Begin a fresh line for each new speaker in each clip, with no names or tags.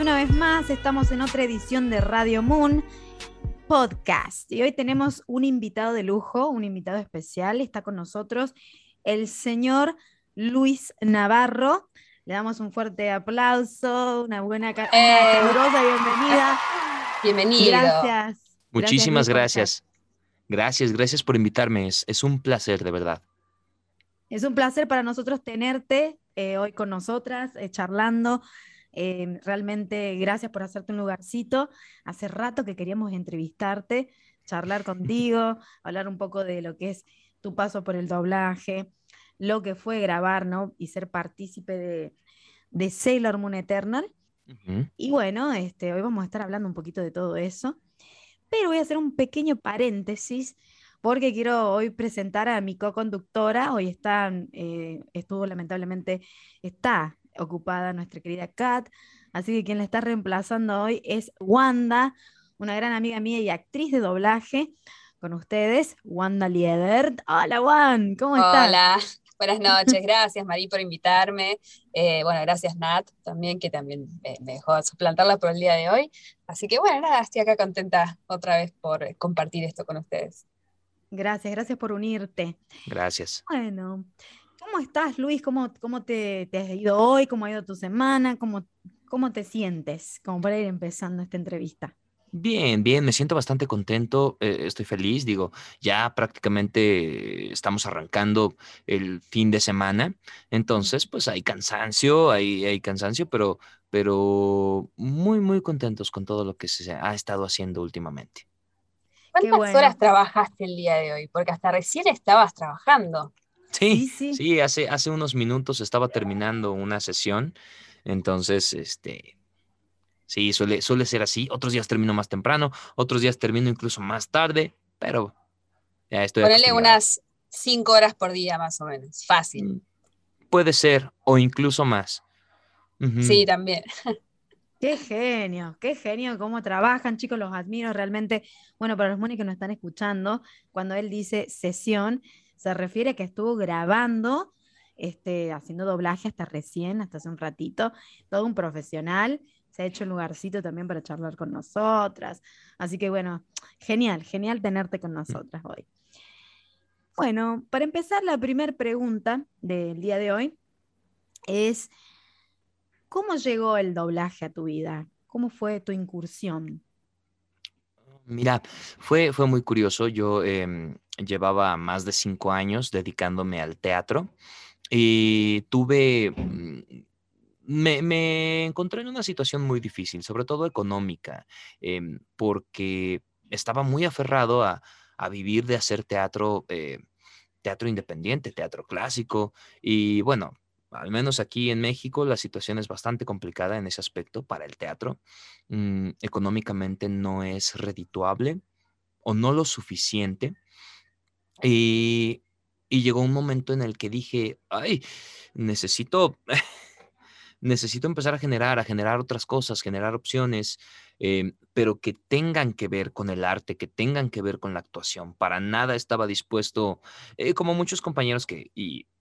Una vez más, estamos en otra edición de Radio Moon Podcast y hoy tenemos un invitado de lujo, un invitado especial, está con nosotros el señor Luis Navarro. Le damos un fuerte aplauso, una buena, una
Eh.
calurosa bienvenida.
Bienvenido.
Gracias.
Muchísimas gracias. Gracias, gracias por invitarme. Es, es un placer, de verdad.
Es un placer para nosotros tenerte eh, hoy con nosotras, eh, charlando. Eh, realmente gracias por hacerte un lugarcito. Hace rato que queríamos entrevistarte, charlar contigo, hablar un poco de lo que es tu paso por el doblaje, lo que fue grabar, ¿no? Y ser partícipe de, de Sailor Moon Eternal. Y bueno, este, hoy vamos a estar hablando un poquito de todo eso, pero voy a hacer un pequeño paréntesis porque quiero hoy presentar a mi co-conductora. Hoy está, eh, estuvo lamentablemente, está ocupada nuestra querida Kat, así que quien la está reemplazando hoy es Wanda, una gran amiga mía y actriz de doblaje. Con ustedes, Wanda Liedert. Hola, Juan, ¿cómo estás?
Hola, buenas noches. Gracias, Marí, por invitarme. Eh, bueno, gracias, Nat, también, que también me, me dejó suplantarla por el día de hoy. Así que, bueno, nada, estoy acá contenta otra vez por compartir esto con ustedes.
Gracias, gracias por unirte.
Gracias.
Bueno, ¿cómo estás, Luis? ¿Cómo, cómo te, te has ido hoy? ¿Cómo ha ido tu semana? ¿Cómo, cómo te sientes? Como para ir empezando esta entrevista.
Bien, bien, me siento bastante contento, eh, estoy feliz, digo, ya prácticamente estamos arrancando el fin de semana, entonces pues hay cansancio, hay, hay cansancio, pero, pero muy, muy contentos con todo lo que se ha estado haciendo últimamente.
¿Cuántas
bueno.
horas trabajaste el día de hoy? Porque hasta recién estabas trabajando.
Sí,
sí.
sí, hace, hace unos minutos estaba terminando una sesión, entonces, este, sí, suele, suele ser así. Otros días termino más temprano, otros días termino incluso más tarde, pero ya estoy
Ponele unas cinco horas por día más o menos. Fácil.
Mm, Puede ser, o incluso más.
Sí, también.
Qué genio, qué genio cómo trabajan, chicos, los admiro realmente. Bueno, para los monis que nos están escuchando, cuando él dice sesión, se refiere a que estuvo grabando, este, haciendo doblaje hasta recién, hasta hace un ratito, todo un profesional, se ha hecho un lugarcito también para charlar con nosotras. Así que bueno, genial, genial tenerte con nosotras hoy. Bueno, para empezar, la primera pregunta del día de hoy es, ¿cómo llegó el doblaje a tu vida? ¿Cómo fue tu incursión?
Mira, fue, fue muy curioso. Yo em, llevaba más de cinco años dedicándome al teatro y tuve, mm, me, me encontré en una situación muy difícil, sobre todo económica, em, porque estaba muy aferrado a, a vivir de hacer teatro, eh, teatro independiente, teatro clásico. Y bueno, al menos aquí en México la situación es bastante complicada en ese aspecto para el teatro. Mm, económicamente no es redituable o no lo suficiente. Y, y llegó un momento en el que dije, ay, necesito, necesito empezar a generar, a generar otras cosas, generar opciones, em, pero que tengan que ver con el arte, que tengan que ver con la actuación. Para nada estaba dispuesto, eh, como muchos compañeros que,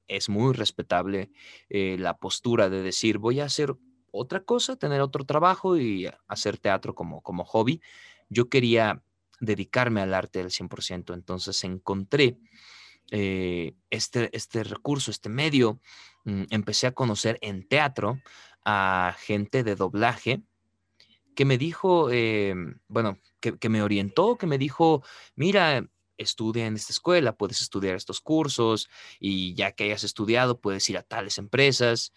es muy respetable eh, la postura de decir, voy a hacer otra cosa, tener otro trabajo y hacer teatro como, como hobby. Yo quería dedicarme al arte del 100%, entonces encontré eh, este, este recurso, este medio, mm, empecé a conocer en teatro a gente de doblaje que me dijo, eh, bueno, que me orientó, que me dijo, mira, estudia en esta escuela, puedes estudiar estos cursos y ya que hayas estudiado, puedes ir a tales empresas.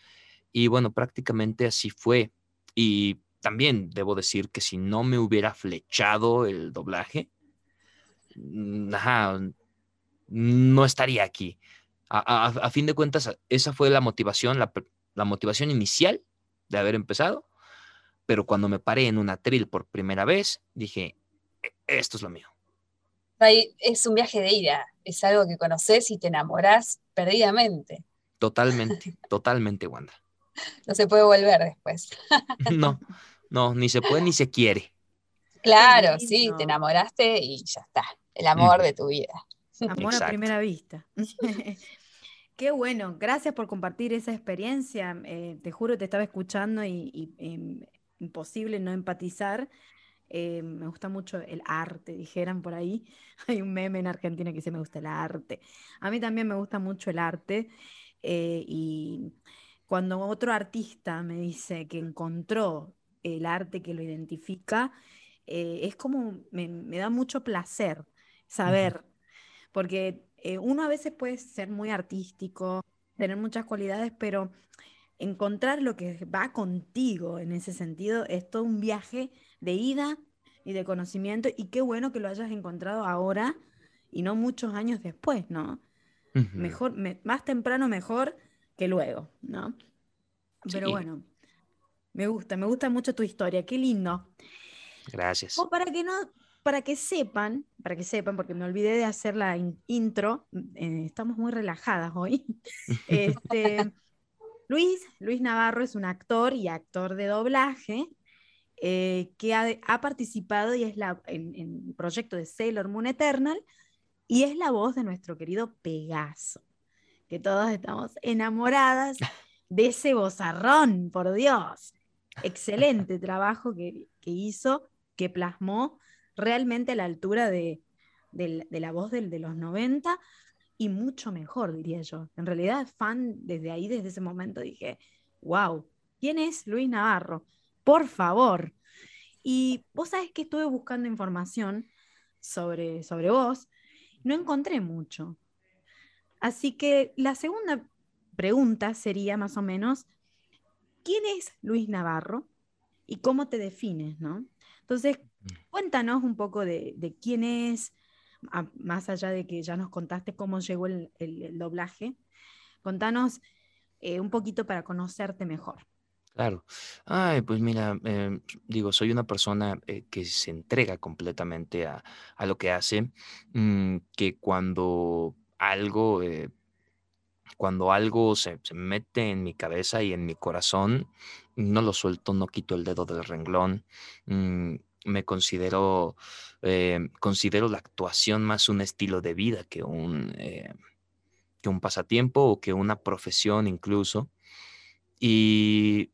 Y bueno, prácticamente así fue. Y también debo decir que si no me hubiera flechado el doblaje, mm, no estaría aquí. A, fin de cuentas, esa fue la motivación, la, la motivación inicial de haber empezado, pero cuando me paré en un atril por primera vez, dije, "E- esto es lo mío.
Ahí Es un viaje de ida. Es algo que conoces y te enamoras perdidamente.
Totalmente, totalmente, Wanda.
No se puede volver después.
No, no, ni se puede ni se quiere.
Claro, sí, te enamoraste y ya está. El amor de tu vida.
Amor a primera vista. Qué bueno, gracias por compartir esa experiencia. Eh, te juro, te estaba escuchando y, em, imposible no empatizar. Eh, me gusta mucho el arte, dijeran por ahí. Hay un meme en Argentina que dice me gusta el arte. A mí también me gusta mucho el arte. Eh, y cuando otro artista me dice que encontró el arte que lo identifica, es como me, da mucho placer saber, porque eh, uno a veces puede ser muy artístico, tener muchas cualidades, pero encontrar lo que va contigo en ese sentido es todo un viaje de ida y de conocimiento y qué bueno que lo hayas encontrado ahora y no muchos años después, ¿no? Mejor, más temprano mejor que luego, ¿no? Pero bueno, me gusta, me gusta mucho tu historia, qué lindo.
Gracias.
O para que no, para que sepan, para que sepan, porque me olvidé de hacer la intro, eh, estamos muy relajadas hoy. Este, Luis, Luis Navarro es un actor y actor de doblaje eh, que ha, participado y es la, en, el proyecto de Sailor Moon Eternal y es la voz de nuestro querido Pegaso, que todos estamos enamoradas de ese bozarrón, por Dios. Excelente trabajo que, que hizo, que plasmó realmente a la altura de, la voz de los 90 y mucho mejor, diría yo. En realidad, fan desde ahí, desde ese momento, dije, wow, ¿quién es Luis Navarro? Por favor. Y vos sabés que estuve buscando información sobre, sobre vos, no encontré mucho. Así que la segunda pregunta sería más o menos, ¿quién es Luis Navarro y cómo te defines, no? Entonces, Cuéntanos un poco de, quién es, más allá de que ya nos contaste cómo llegó el, doblaje, contanos eh, un poquito para conocerte mejor.
Claro. Ay, pues mira, em, digo, soy una persona eh, que se entrega completamente a, lo que hace, mm, que cuando algo, eh, cuando algo se, mete en mi cabeza y en mi corazón, no lo suelto, no quito el dedo del renglón. Mm, me considero, eh, considero la actuación más un estilo de vida que un, eh, que un pasatiempo o que una profesión incluso. Y,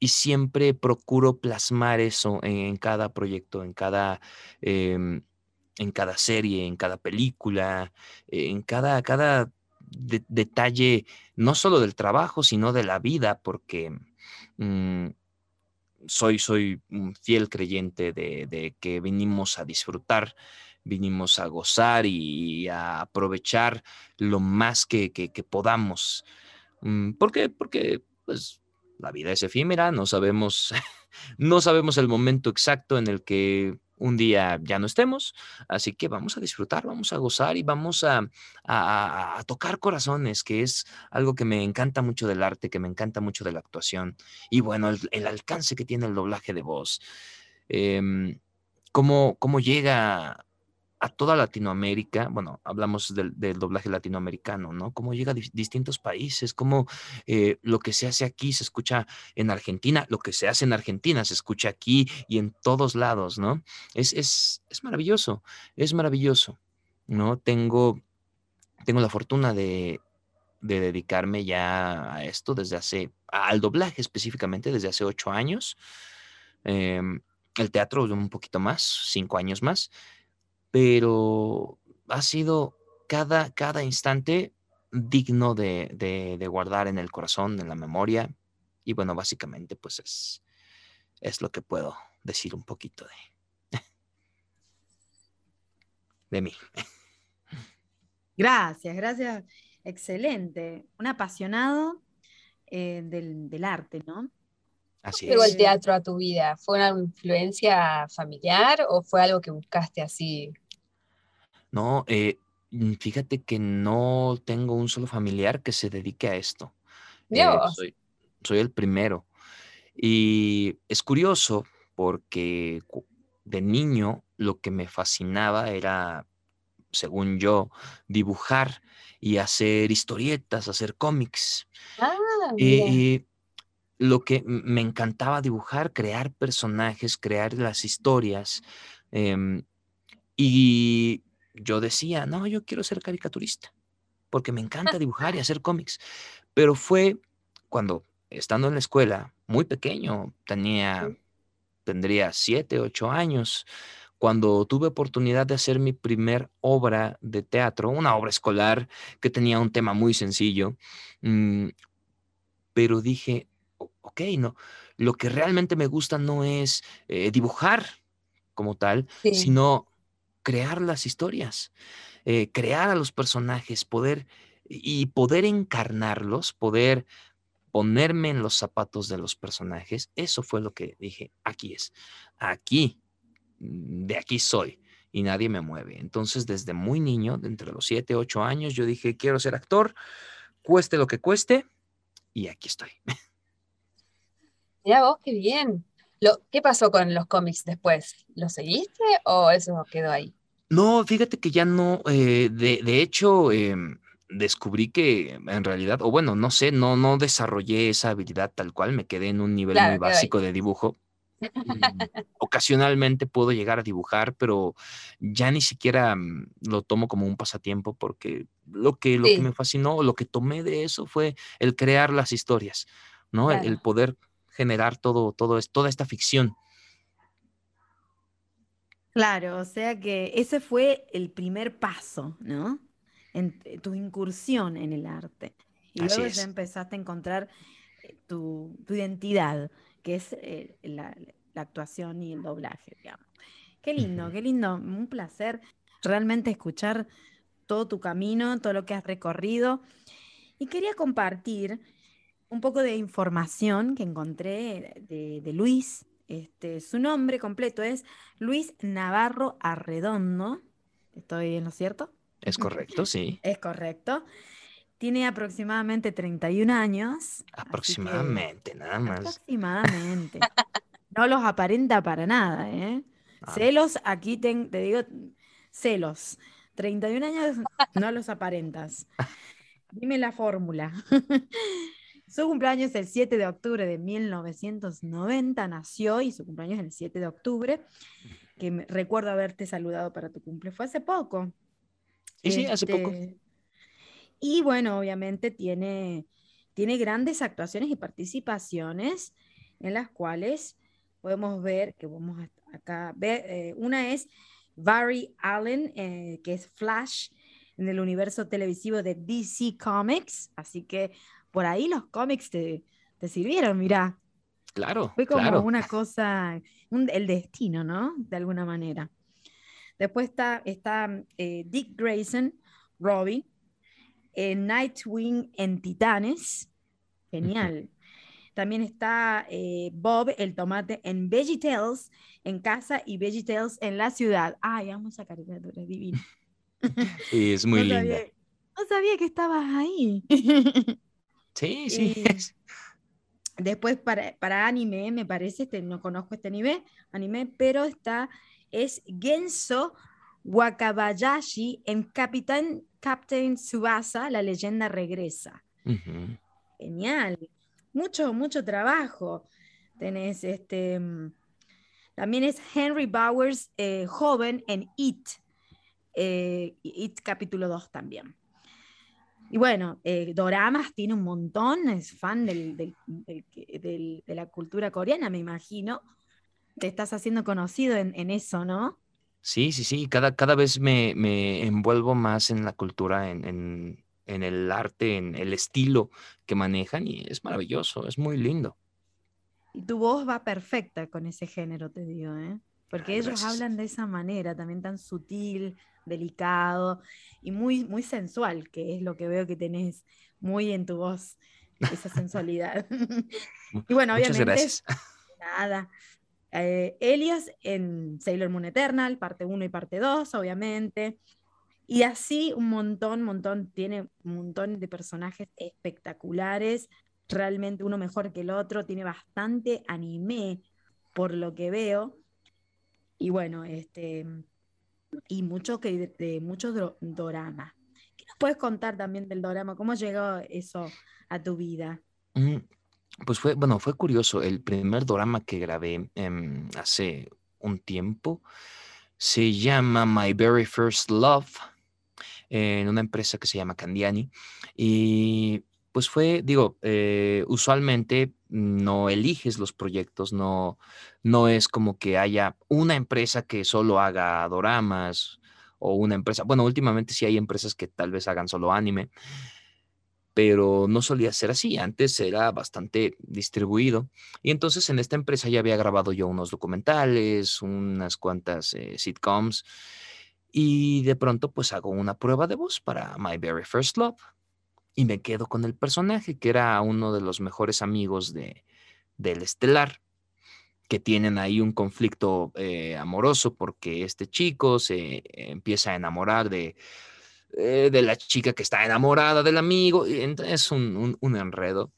siempre procuro plasmar eso en, cada proyecto, en cada, em, en cada serie, en cada película, en cada, cada detalle, no solo del trabajo, sino de la vida, porque... Mm, soy, soy un fiel creyente de, que vinimos a disfrutar, vinimos a gozar y a aprovechar lo más que, podamos. Mm, ¿Por qué? Porque pues, la vida es efímera, no sabemos, no sabemos el momento exacto en el que un día ya no estemos. Así que vamos a disfrutar, vamos a gozar y vamos a, tocar corazones, que es algo que me encanta mucho del arte, que me encanta mucho de la actuación. Y bueno, el, alcance que tiene el doblaje de voz. Em, cómo, cómo llega a toda Latinoamérica, bueno, hablamos del, doblaje latinoamericano, ¿no? Cómo llega a distintos países, cómo eh, lo que se hace aquí se escucha en Argentina, lo que se hace en Argentina se escucha aquí y en todos lados, ¿no? Es, es, es maravilloso, es maravilloso, ¿no? Tengo, tengo la fortuna de, de dedicarme ya a esto desde hace, al doblaje específicamente, desde hace ocho años. Em, el teatro un poquito más, cinco años más pero ha sido cada, cada instante digno de, guardar en el corazón, en la memoria. Y bueno, básicamente pues es, es lo que puedo decir un poquito de, de mí.
Gracias, gracias. Excelente. Un apasionado eh, del, arte, ¿no?
Así llegó el teatro a tu vida? ¿Fue una influencia familiar o fue algo que buscaste así
no, eh, mm, fíjate que no tengo un solo familiar que se dedique a esto. Eh, soy, el primero. Y es curioso porque de niño lo que me fascinaba era, según yo, dibujar y hacer historietas, hacer cómics.
Ah,
y, lo que me encantaba dibujar, crear personajes, crear las historias. Em, y yo decía, no, yo quiero ser caricaturista. porque me encanta dibujar y hacer cómics. Pero fue cuando, estando en la escuela, muy pequeño, tenía, tendría siete, ocho años, cuando tuve oportunidad de hacer mi primer obra de teatro, una obra escolar que tenía un tema muy sencillo, mm, pero dije, ok, no, lo que realmente me gusta no es eh, dibujar como tal, sino crear las historias, eh, crear a los personajes, poder y poder encarnarlos, poder ponerme en los zapatos de los personajes, eso fue lo que dije, aquí es, aquí de aquí soy y nadie me mueve. Entonces, desde muy niño, de entre los 7, 8 años, yo dije, quiero ser actor, cueste lo que cueste, y aquí estoy.
Mira vos, qué bien. ¿Qué pasó con los cómics después? ¿Lo seguiste o eso quedó ahí?
No, fíjate que ya no. Eh, de, hecho, em, descubrí que en realidad, o bueno, no sé, no, no desarrollé esa habilidad tal cual, me quedé en un nivel muy básico de dibujo. Ocasionalmente puedo llegar a dibujar, pero ya ni siquiera mm, lo tomo como un pasatiempo porque lo que, lo que me fascinó, lo que tomé de eso fue el crear las historias, ¿no? El, poder generar todo, todo toda esta ficción.
Claro, o sea que ese fue el primer paso, ¿no? En, tu incursión en el arte. Y luego ya empezaste a encontrar eh, tu, tu identidad que es eh, la, actuación y el doblaje, digamos. Qué lindo, qué lindo, un placer realmente escuchar todo tu camino, todo lo que has recorrido. Y quería compartir un poco de información que encontré de, Luis. Este, su nombre completo es Luis Navarro Arredondo. ¿Estoy en lo cierto?
Es correcto, sí.
Es correcto. Tiene aproximadamente 31 años.
Aproximadamente, nada más.
Aproximadamente. no los aparenta para nada, ¿eh? Ah. Celos, aquí te, digo, celos. 31 años no los aparentas. Dime la fórmula. Su cumpleaños es el 7 de octubre de 1990, nació y su cumpleaños es el 7 de octubre, que recuerdo haberte saludado para tu cumple. Fue hace poco.
Sí, sí, hace poco.
Este, y bueno, obviamente tiene, tiene grandes actuaciones y participaciones en las cuales podemos ver, que vamos acá ver, eh, una es Barry Allen, eh, que es Flash en el universo televisivo de DC Comics, así que por ahí los cómics te, te sirvieron, mira.
Claro.
Fue como una cosa, el destino, ¿no? De alguna manera. Después está, está eh, Dick Grayson, Robbie, Nightwing en Titanes. Genial. También está eh, Bob el tomate en VeggieTales en casa y VeggieTales en la ciudad. Ay, amo esa caricatura, divina.
Sí, es muy linda.
no sabía que estabas ahí.
Sí, sí.
después para, para, anime, me parece, este, no conozco este anime, anime, pero está, es Genso Wakabayashi en Capitán Captain Subasa, la leyenda regresa. Genial. Mucho, mucho trabajo. Tenés este. Mm, también es Henry Bowers, eh, joven, en It. Eh, It capítulo 2 también. Y bueno, eh, Doramas tiene un montón, es fan de la cultura coreana, me imagino. Te estás haciendo conocido en eso, ¿no?
Sí, sí, sí, cada, cada vez me, me envuelvo más en la cultura, en, en, en el arte, en el estilo que manejan y es maravilloso, es muy lindo.
Y tu voz va perfecta con ese género, te digo, ¿eh? Porque ellos hablan de esa manera, también tan sutil, delicado y muy, muy sensual, que es lo que veo que tenés muy en tu voz, esa sensualidad. y bueno, obviamente,
gracias.
nada, eh, Elias en Sailor Moon Eternal, parte 1 y parte 2, obviamente. Y así un montón, montón, tiene un montón de personajes espectaculares, realmente uno mejor que el otro, tiene bastante anime por lo que veo. Y bueno, este y mucho que de, mucho drama. ¿Qué nos puedes contar también del drama? ¿Cómo llegó eso a tu vida?
Mm, pues fue, bueno, fue curioso. El primer drama que grabé em, hace un tiempo se llama My Very First Love. en una empresa que se llama Candiani. Y pues fue, digo, eh, usualmente no eliges los proyectos, no, no es como que haya una empresa que solo haga doramas o una empresa, bueno, últimamente sí hay empresas que tal vez hagan solo anime, pero no solía ser así, antes era bastante distribuido. Y entonces en esta empresa ya había grabado yo unos documentales, unas cuantas eh, sitcoms, y de pronto pues hago una prueba de voz para My Very First Love y me quedo con el personaje, que era uno de los mejores amigos de, del estelar que tienen ahí un conflicto eh, amoroso porque este chico se empieza a enamorar de, eh, de la chica que está enamorada del amigo. Y es un, un, enredo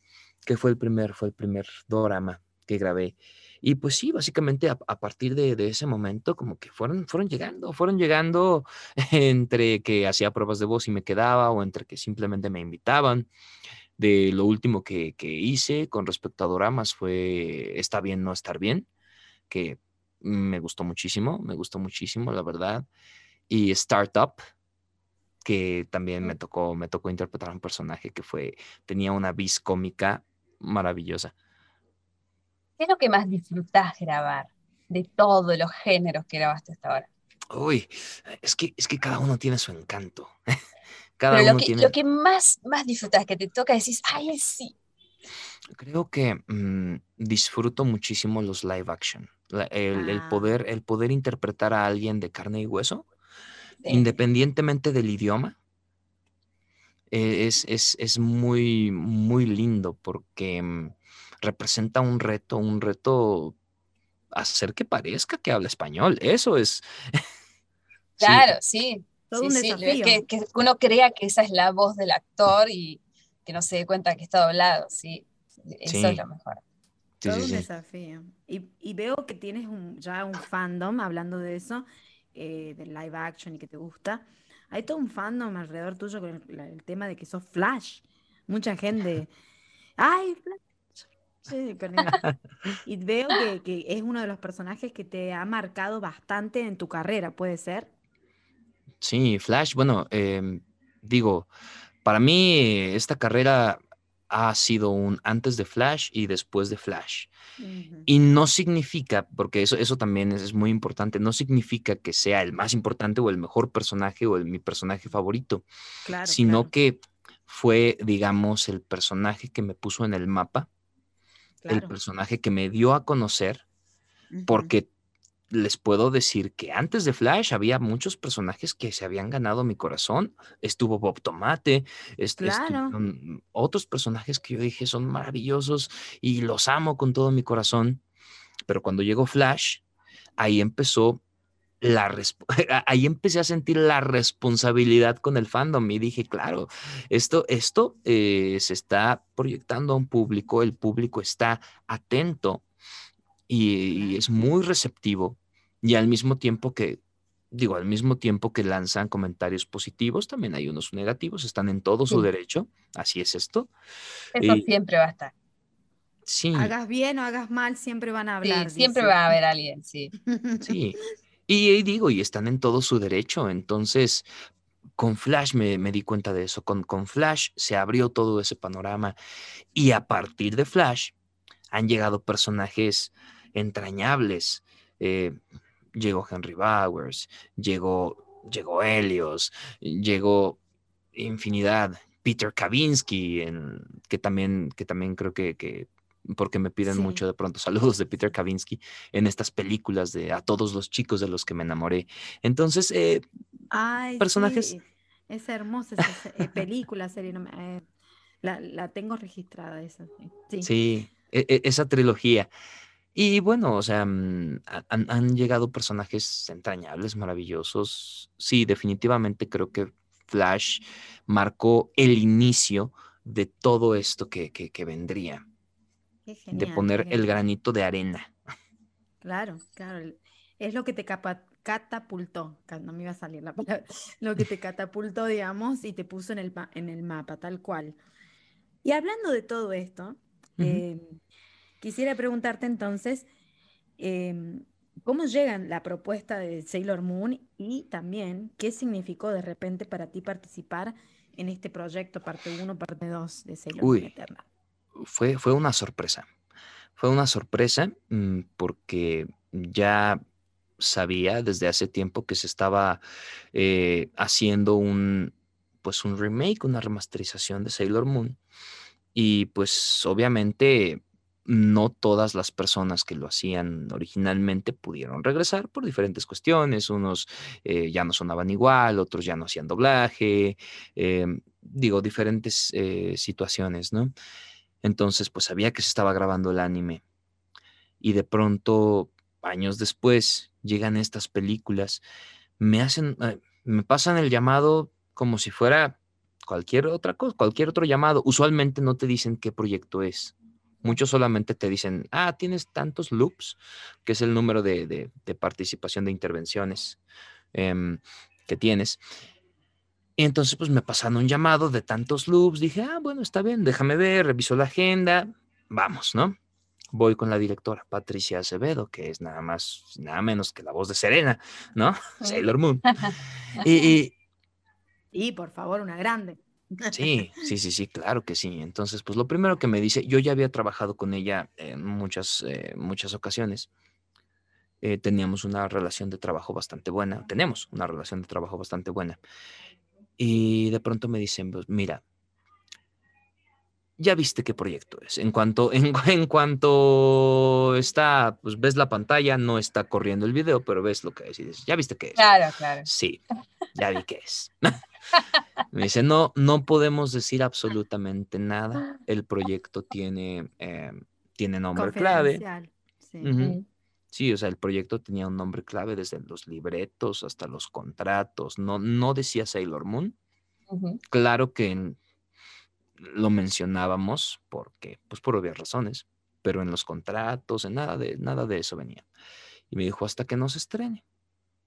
que fue el primer, fue el primer drama que grabé. Y pues sí, básicamente a, partir de, de, ese momento como que fueron, fueron llegando, fueron llegando entre que hacía pruebas de voz y me quedaba o entre que simplemente me invitaban de lo último que, hice con respecto a doramas fue Está bien no estar bien, que me gustó muchísimo, me gustó muchísimo, la verdad. Y Startup, que también me tocó, me tocó interpretar a un personaje que fue, tenía una vis cómica maravillosa.
¿Qué es lo que más disfrutás grabar de todos los géneros que grabaste hasta ahora?
Uy, es que, es que cada uno tiene su encanto.
Pero lo que, lo que más, más disfrutas, que te toca, decís, ay, sí.
Creo que mm, disfruto muchísimo los live action. el, ah. poder, el poder interpretar a alguien de carne y hueso, independientemente del idioma, e, es, es, es, muy, muy lindo porque mm, representa un reto, un reto hacer que parezca que habla español. Eso es.
Claro, sí. Todo un desafío. Que, uno crea que esa es la voz del actor y que no se dé cuenta que está doblado, sí. Eso es lo mejor.
Todo un desafío. Y, veo que tienes ya un fandom, hablando de eso, eh, del live action y que te gusta. Hay todo un fandom alrededor tuyo con el, tema de que sos Flash. Mucha gente. ¡Ay, Flash! Sí, y veo que, que, es uno de los personajes que te ha marcado bastante en tu carrera, ¿puede ser?
Sí, Flash, bueno, em, digo, para mí esta carrera ha sido un antes de Flash y después de Flash. Y no significa, porque eso, eso también es, muy importante, no significa que sea el más importante o el mejor personaje o el, mi personaje favorito, sino que fue, digamos, el personaje que me puso en el mapa, el personaje que me dio a conocer, porque les puedo decir que antes de Flash había muchos personajes que se habían ganado mi corazón. Estuvo Bob Tomate, otros personajes que yo dije son maravillosos y los amo con todo mi corazón. Pero cuando llegó Flash, ahí empezó la ahí empecé a sentir la responsabilidad con el fandom y dije, claro, esto, esto eh, se está proyectando a un público, el público está atento y, es muy receptivo y al mismo tiempo que, digo, al mismo tiempo que lanzan comentarios positivos, también hay unos negativos, están en todo su derecho, así es esto.
Eso siempre va a estar.
Sí. Hagas bien o hagas mal, siempre van a hablar.
siempre va a haber alguien, sí.
Sí. Y, digo, y están en todo su derecho, entonces con Flash me, me, di cuenta de eso. Con, con Flash se abrió todo ese panorama. Y a partir de Flash han llegado personajes entrañables. Eh, llegó Henry Bowers, llegó, llegó Helios, llegó infinidad. Peter Kavinsky, que, también, que también creo que, porque me piden mucho de pronto saludos de Peter Kavinsky en estas películas de a todos los chicos de los que me enamoré. Entonces, eh, personajes.
Es hermosa esa eh, película, serie. la, tengo registrada esa.
Sí, sí e, e, esa trilogía. Y bueno, o sea, mm, han, llegado personajes entrañables, maravillosos. Sí, definitivamente creo que Flash marcó el inicio de todo esto que, vendría. De poner el granito de arena.
Claro, claro. Es lo que te catapultó, no me iba a salir la palabra, lo que te catapultó, digamos, y te puso en el, en el mapa, tal cual. Y hablando de todo esto, Quisiera preguntarte entonces, em, ¿Cómo llega la propuesta de Sailor Moon y también qué significó de repente para ti participar en este proyecto, parte 1, parte 2 de Sailor Moon Eterna?
Fue, fue una sorpresa. Fue una sorpresa mm, porque ya sabía desde hace tiempo que se estaba eh, haciendo un, pues un remake, una remasterización de Sailor Moon. Y pues obviamente no todas las personas que lo hacían originalmente pudieron regresar por diferentes cuestiones. Unos eh, ya no sonaban igual, otros ya no hacían doblaje, em, digo, diferentes eh, situaciones, ¿no? Entonces, pues sabía que se estaba grabando el anime. Y de pronto, años después, llegan estas películas, me hacen, eh, me pasan el llamado como si fuera cualquier otra cosa, cualquier otro llamado. Usualmente no te dicen qué proyecto es. Muchos solamente te dicen, ah, tienes tantos loops, que es el número de, participación de intervenciones em, que tienes. Y entonces, pues me pasaron un llamado de tantos loops. Dije, ah, bueno, está bien, déjame ver, reviso la agenda, vamos, ¿no? Voy con la directora Patricia Acevedo, que es nada más, nada menos que la voz de Serena, ¿no? Sailor Moon. y,
y, por favor, una grande.
Sí, sí, sí, sí, claro que sí. Entonces, pues lo primero que me dice, yo ya había trabajado con ella en muchas, eh, muchas ocasiones. Eh, teníamos una relación de trabajo bastante buena, tenemos una relación de trabajo bastante buena. Y de pronto me dicen, pues, mira, ya viste qué proyecto es. En cuanto, en, en, cuanto está, pues ves la pantalla, no está corriendo el video, pero ves lo que es y dices, ya viste qué es.
Claro, claro.
Sí, ya vi qué es. Me dice, no, no podemos decir absolutamente nada. El proyecto tiene, eh, tiene nombre clave. Sí. Sí. o sea, el proyecto tenía un nombre clave desde los libretos hasta los contratos. No, no decía Sailor Moon. Claro que lo mencionábamos porque, pues por obvias razones, pero en los contratos, en nada de, nada de eso venía. Y me dijo, hasta que no se estrene.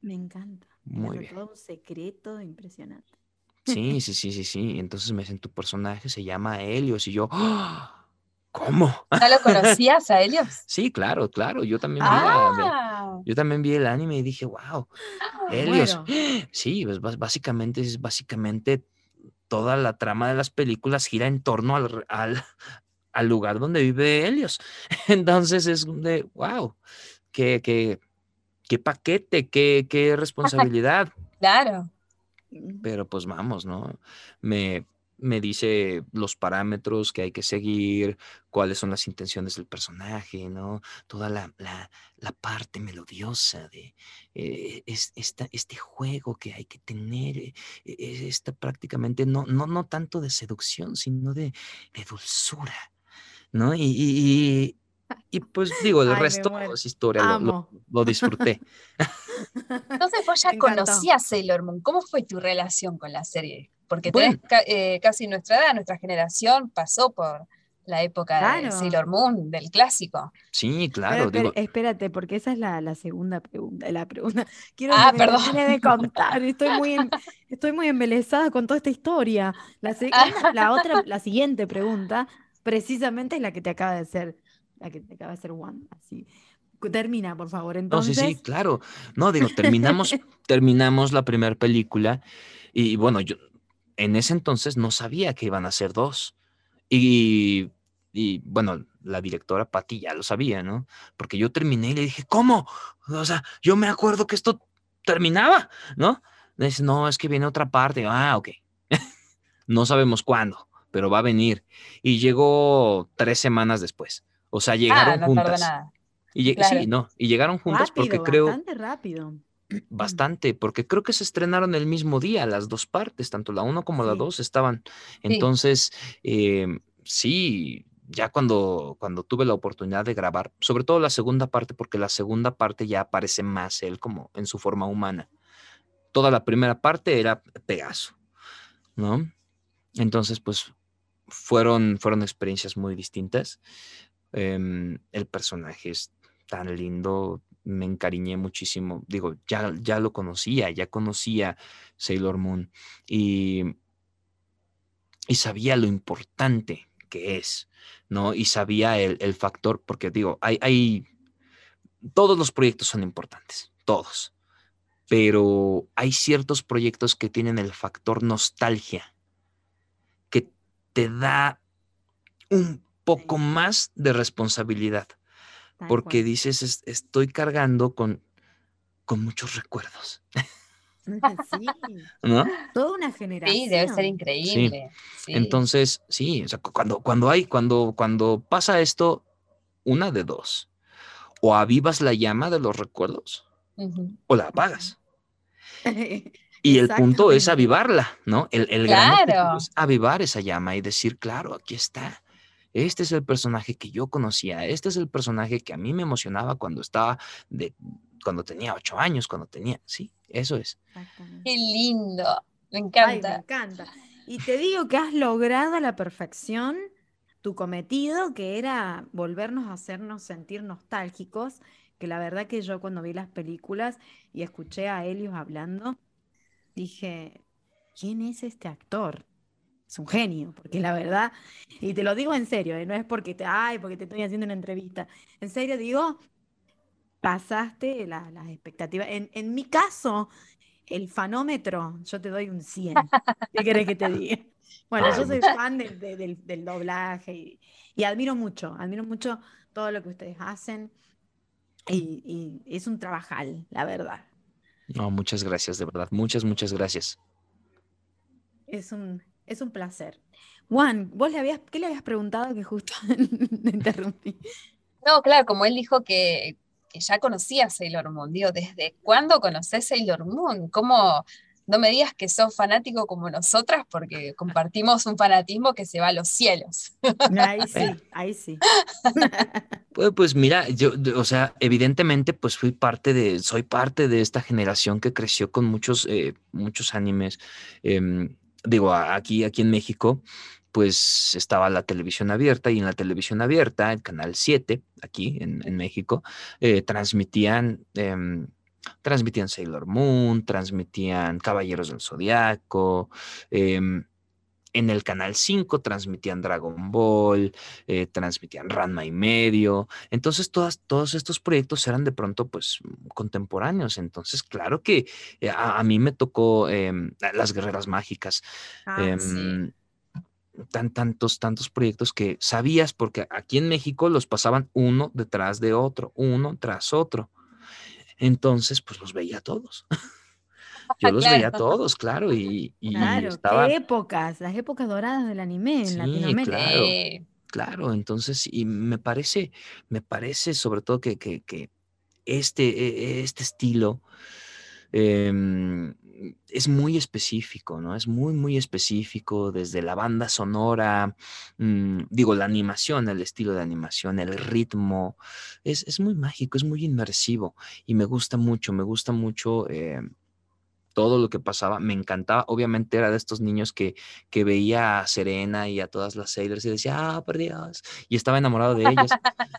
Me encanta. Muy bien. Todo un secreto impresionante.
Sí, sí, sí, sí, sí. Entonces me dicen, tu personaje se llama Helios y yo, ¡Ah! ¿Cómo?
¿Ya lo conocías a Helios?
Sí, claro, claro. Yo también, vi ah. yo también vi el anime y dije, wow, Helios. Sí, pues, básicamente es básicamente toda la trama de las películas gira en torno al, al, lugar donde vive Helios. Entonces es de, wow, qué, qué, qué paquete, qué, qué responsabilidad.
Claro.
Pero pues vamos, ¿no? Me, me dice los parámetros que hay que seguir, cuáles son las intenciones del personaje, ¿no? Toda la, parte melodiosa de eh, es, este juego que hay que tener, eh, e, esta prácticamente no, no, no tanto de seducción, sino de, dulzura, ¿no? Y, y, pues digo, el resto es historia, lo, disfruté.
Entonces vos ya conocías Sailor Moon, ¿cómo fue tu relación con la serie? Porque eh, casi nuestra edad, nuestra generación pasó por la época de Sailor Moon, del clásico.
Sí, claro.
espérate, porque esa es la, segunda pregunta. La pregunta. Quiero ah, que me de contar. Estoy muy, estoy muy embelesada con toda esta historia. La, la otra, la siguiente pregunta, precisamente es la que te acaba de hacer, la que te acaba de hacer Juan. Así. Termina, por favor. Entonces.
No, sí, sí, claro. No, digo, terminamos, terminamos la primera película. Y bueno, yo, en ese entonces no sabía que iban a ser dos. Y, bueno, la directora Patti ya lo sabía, ¿no? Porque yo terminé y le dije, ¿cómo? O sea, yo me acuerdo que esto terminaba, ¿no? Me dice, no, es que viene otra parte. Ah, ok. no sabemos cuándo, pero va a venir. Y llegó tres semanas después. O sea, llegaron ah, juntas. Y, Sí, no, y llegaron juntas porque creo.
Bastante rápido.
Bastante, porque creo que se estrenaron el mismo día, las dos partes, tanto la uno como la dos estaban. Entonces, em, sí, ya cuando, cuando tuve la oportunidad de grabar, sobre todo la segunda parte, porque la segunda parte ya aparece más él como en su forma humana. Toda la primera parte era Pegaso, ¿no? Entonces, pues fueron, fueron experiencias muy distintas. Em, el personaje es tan lindo, me encariñé muchísimo. Digo, ya, ya lo conocía, ya conocía Sailor Moon y, y sabía lo importante que es, ¿no? Y sabía el, factor, porque digo, hay, hay, todos los proyectos son importantes, todos, pero hay ciertos proyectos que tienen el factor nostalgia, que te da un poco más de responsabilidad, porque dices, estoy cargando con, con muchos recuerdos.
Sí. ¿No? Toda una generación.
Sí, debe ser increíble.
Entonces, sí, cuando, cuando hay, cuando, cuando pasa esto, una de dos. O avivas la llama de los recuerdos o la apagas. Y el punto es avivarla, ¿no? El, el gran es avivar esa llama y decir, claro, aquí está. Este es el personaje que yo conocía, este es el personaje que a mí me emocionaba cuando estaba de, cuando tenía ocho años, cuando tenía, sí, eso es.
Qué lindo, me encanta.
me encanta. Y te digo que has logrado a la perfección tu cometido, que era volvernos a hacernos sentir nostálgicos, que la verdad que yo cuando vi las películas y escuché a Helios hablando, dije, ¿quién es este actor? Es un genio, porque la verdad, y te lo digo en serio, ¿eh? no es porque te, ay, porque te estoy haciendo una entrevista. En serio digo, pasaste las expectativas. En, en, mi caso, el fanómetro, yo te doy un 100. ¿Qué querés que te diga? Bueno, yo soy fan del, del, doblaje y, admiro mucho, admiro mucho todo lo que ustedes hacen y, es un trabajal, la verdad.
No, muchas gracias, de verdad, muchas, muchas gracias.
Es un, es un placer. Juan, ¿vos le habías, qué le habías preguntado que justo me interrumpí?
No, claro, como él dijo que que ya conocía Sailor Moon. Digo, ¿desde cuándo conoces Sailor Moon? ¿Cómo? No me digas que sos fanático como nosotras, porque compartimos un fanatismo que se va a los cielos.
Ahí sí, ahí sí.
Pues, pues mira, yo, o sea, evidentemente, pues fui parte de, soy parte de esta generación que creció con muchos, eh, muchos animes. Em, digo, aquí, aquí en México, pues estaba la televisión abierta y en la televisión abierta, el canal 7, aquí en, México, eh, transmitían, em, transmitían Sailor Moon, transmitían Caballeros del Zodiaco, em, en el canal 5 transmitían Dragon Ball, eh, transmitían Ranma y medio. Entonces, todas, todos estos proyectos eran de pronto, pues, contemporáneos. Entonces, claro que eh, a, mí me tocó em, Las Guerreras Mágicas. Ah, tan, tantos, tantos proyectos que sabías, porque aquí en México los pasaban uno detrás de otro, uno tras otro. Entonces, pues los veía todos. Yo los veía todos, claro, y,
claro,
estaba...
qué épocas, las épocas doradas del anime en Latinoamérica.
Claro, claro, entonces, y me parece, me parece sobre todo que, que, que este, e, este estilo eh, es muy específico, ¿no? Es muy, muy específico desde la banda sonora, mm, digo, la animación, el estilo de animación, el ritmo, es, muy mágico, es muy inmersivo y me gusta mucho, me gusta mucho. Eh, todo lo que pasaba, me encantaba. Obviamente era de estos niños que, que veía a Serena y a todas las Sailors y decía, ah, por Dios, y estaba enamorado de ellos,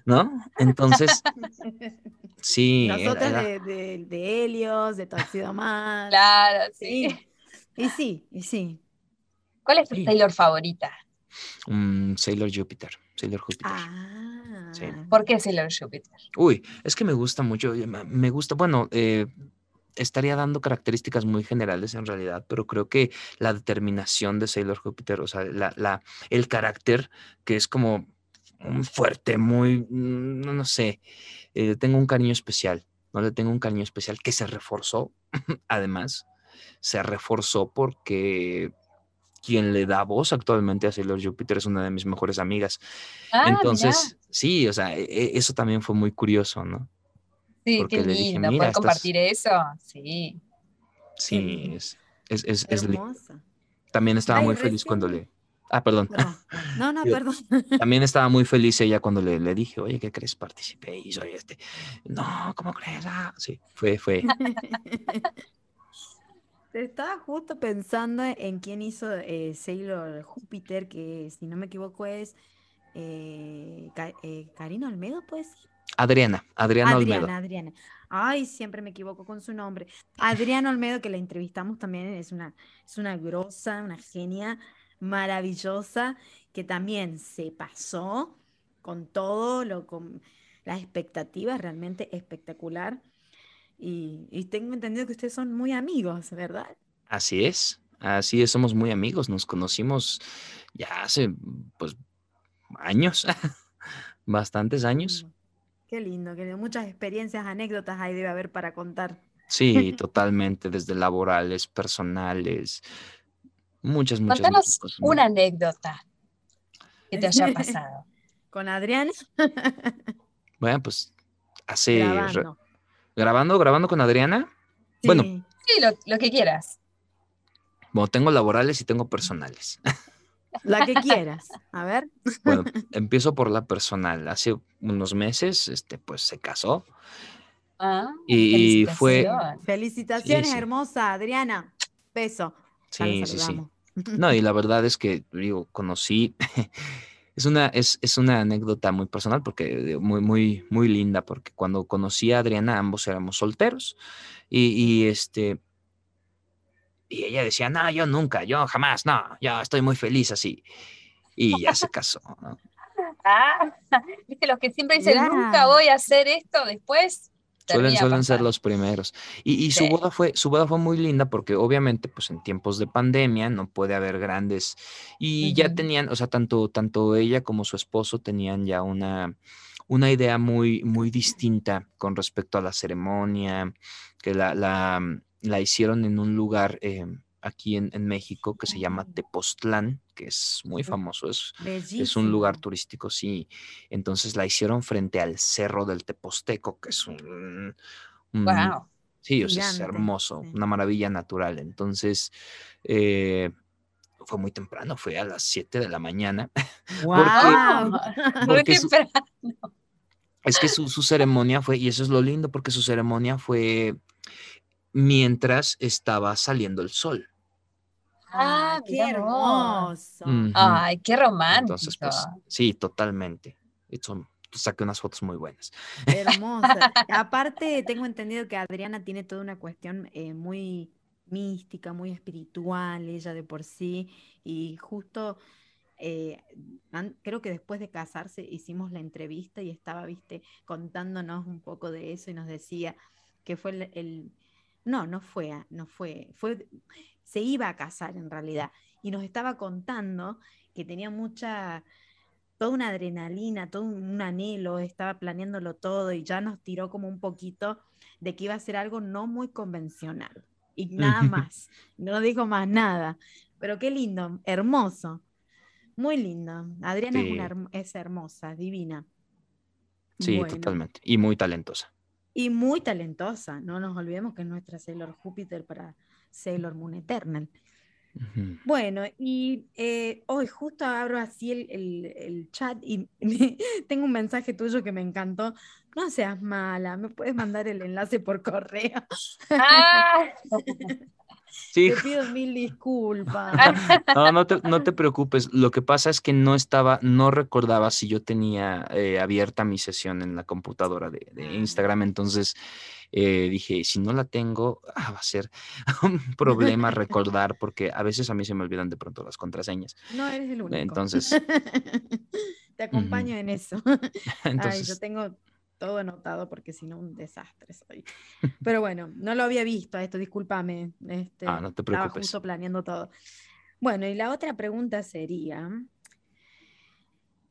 ¿no? Entonces, Sí.
Nosotros de, de, Helios, de Torcido Más.
Claro, sí.
Y sí, y sí.
¿Cuál es tu Sailor favorita?
Um, Sailor Júpiter. Sailor Júpiter.
Ah. ¿Por qué Sailor Júpiter?
Uy, es que me gusta mucho. Me gusta, bueno, eh, estaría dando características muy generales en realidad, pero creo que la determinación de Sailor Júpiter, o sea, la, la, el carácter que es como fuerte, muy, no, no sé, eh, tengo un cariño especial, no le tengo un cariño especial que se reforzó, además, se reforzó porque quien le da voz actualmente a Sailor Jupiter es una de mis mejores amigas. Ah, Entonces, sí, o sea, e, e, eso también fue muy curioso, ¿no?
Sí, porque qué lindo, poder compartir eso, sí.
Sí, es, es, es, es También estaba muy feliz cuando le, Ah, perdón.
No, no, perdón.
También estaba muy feliz ella cuando le, le dije, oye, ¿qué crees? Participé y soy este. No, ¿cómo crees? Ah, sí, fue, fue.
Estaba justo pensando en quién hizo eh, Sailor Júpiter, que si no me equivoco es eh, eh Karina Olmedo, pues.
Adriana, Adriana, Olmedo.
Adriana. Ay, siempre me equivoco con su nombre. Adriana Olmedo, que la entrevistamos también, es una, es una grosa, una genia maravillosa que también se pasó con todo lo con la expectativa es realmente espectacular. Y, y tengo entendido que ustedes son muy amigos, ¿verdad?
Así es, así es, somos muy amigos, nos conocimos ya hace pues años, bastantes años.
Qué lindo, qué lindo. Muchas experiencias, anécdotas ahí debe haber para contar.
Sí, totalmente, desde laborales, personales, muchas, muchas, muchas
Contanos una anécdota que te haya pasado.
Con Adrián
Bueno, pues hace re-
grabando.
grabando, grabando con Adriana. Bueno.
Sí.
Sí, lo, lo que quieras.
Bueno, tengo laborales y tengo personales.
La que quieras. A ver.
Bueno, empiezo por la personal. Hace unos meses, este, pues se casó
Ah,
y, y fue,
felicitaciones.
Sí.
hermosa Adriana. Beso.
Sí, sí, sí. No, y la verdad es que, digo, conocí, es una, es, es una anécdota muy personal porque muy, muy, muy linda, porque cuando conocí a Adriana, ambos éramos solteros y, y este, y ella decía, no, yo nunca, yo jamás, no, yo estoy muy feliz así. Y ya se casó, ¿no?
Ah, viste los que siempre dicen, nunca voy a hacer esto después.
Suelen, suelen ser los primeros. Y, y su boda fue, su boda fue muy linda porque obviamente, pues en tiempos de pandemia no puede haber grandes. Y ya tenían, o sea, tanto, tanto ella como su esposo tenían ya una, una idea muy, muy distinta con respecto a la ceremonia, que la, la, la hicieron en un lugar eh, aquí en, en México que se llama
Ah.
Tepoztlán, que es muy famoso, es
Bellísimo.
es un lugar turístico, sí. Entonces la hicieron frente al Cerro del Teposteco, que es un... un-
Wow.
Sí, o sea, es hermoso,
sí.
una maravilla natural. Entonces, eh, fue muy temprano, fue a las 7 de la mañana.
Muy
porque su-
temprano.
Es que su, su ceremonia fue, y eso es lo lindo, porque su ceremonia fue mientras estaba saliendo el sol.
Ah,
qué hermoso.
Ay, qué romántico.
Entonces, pues, sí, totalmente. Son- saqué unas fotos muy buenas.
Hermosa. Aparte, tengo entendido que Adriana tiene toda una cuestión eh, muy mística, muy espiritual, ella de por sí. Y justo, eh, creo que después de casarse hicimos la entrevista y estaba, viste, contándonos un poco de eso y nos decía que fue el, el- no, no fue, no fue, fue, se iba a casar en realidad. Y nos estaba contando que tenía mucha toda una adrenalina, todo un anhelo, estaba planeándolo todo y ya nos tiró como un poquito de que iba a ser algo no muy convencional y nada más, no dijo más nada, pero qué lindo, hermoso, muy lindo. Adriana es, una es hermosa, divina.
Sí,
Bueno,
totalmente. Y muy talentosa.
Y muy talentosa, no nos olvidemos que es nuestra Sailor Júpiter para Sailor Moon Eternal. Bueno, y eh, hoy justo abro así el, el- el chat y tengo un mensaje tuyo que me encantó. No seas mala, me puedes mandar el enlace por correo.
Ah,
Sí,
Te pido mil disculpas.
no, no te, no te preocupes. Lo que pasa es que no estaba, no recordaba si yo tenía eh, abierta mi sesión en la computadora de, de
Ah.
Instagram. Entonces eh, dije, si no la tengo, ah, va a ser un problema recordar, porque a veces a mí se me olvidan de pronto las contraseñas.
No eres el único.
Entonces-
Te acompaño en eso. Ay, yo
Entonces,
tengo todo anotado porque si no, un desastre soy. Pero bueno, no lo había visto a esto, discúlpame. Este,
Ah, no te
Estaba
preocupes.
justo planeando todo. Bueno, y la otra pregunta sería,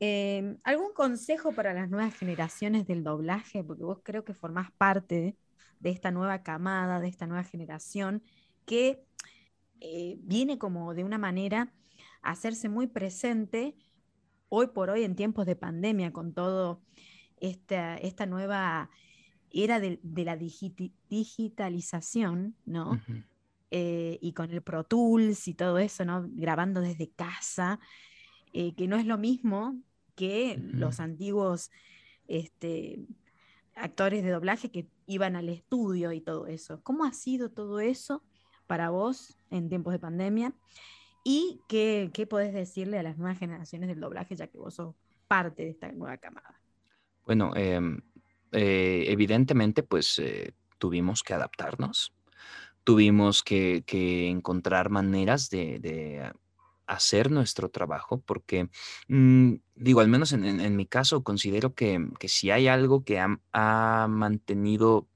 em, ¿algún consejo para las nuevas generaciones del doblaje? Porque vos creo que formás parte de esta nueva camada, de esta nueva generación, que eh, viene como de una manera a hacerse muy presente hoy por hoy en tiempos de pandemia, con todo esta, esta nueva era de, de la digitalización, ¿no? eh, y con el Pro Tools y todo eso, ¿no? Grabando desde casa, eh, que no es lo mismo que los antiguos este, actores de doblaje que iban al estudio y todo eso. ¿Cómo ha sido todo eso para vos en tiempos de pandemia? ¿Y qué, qué podés decirle a las nuevas generaciones del doblaje, ya que vos sos parte de esta nueva camada?
Bueno, em, eh, evidentemente, pues eh, tuvimos que adaptarnos, tuvimos que, encontrar maneras de, de, hacer nuestro trabajo, porque mm, digo, al menos en, mi caso, considero que, si hay algo que ha, mantenido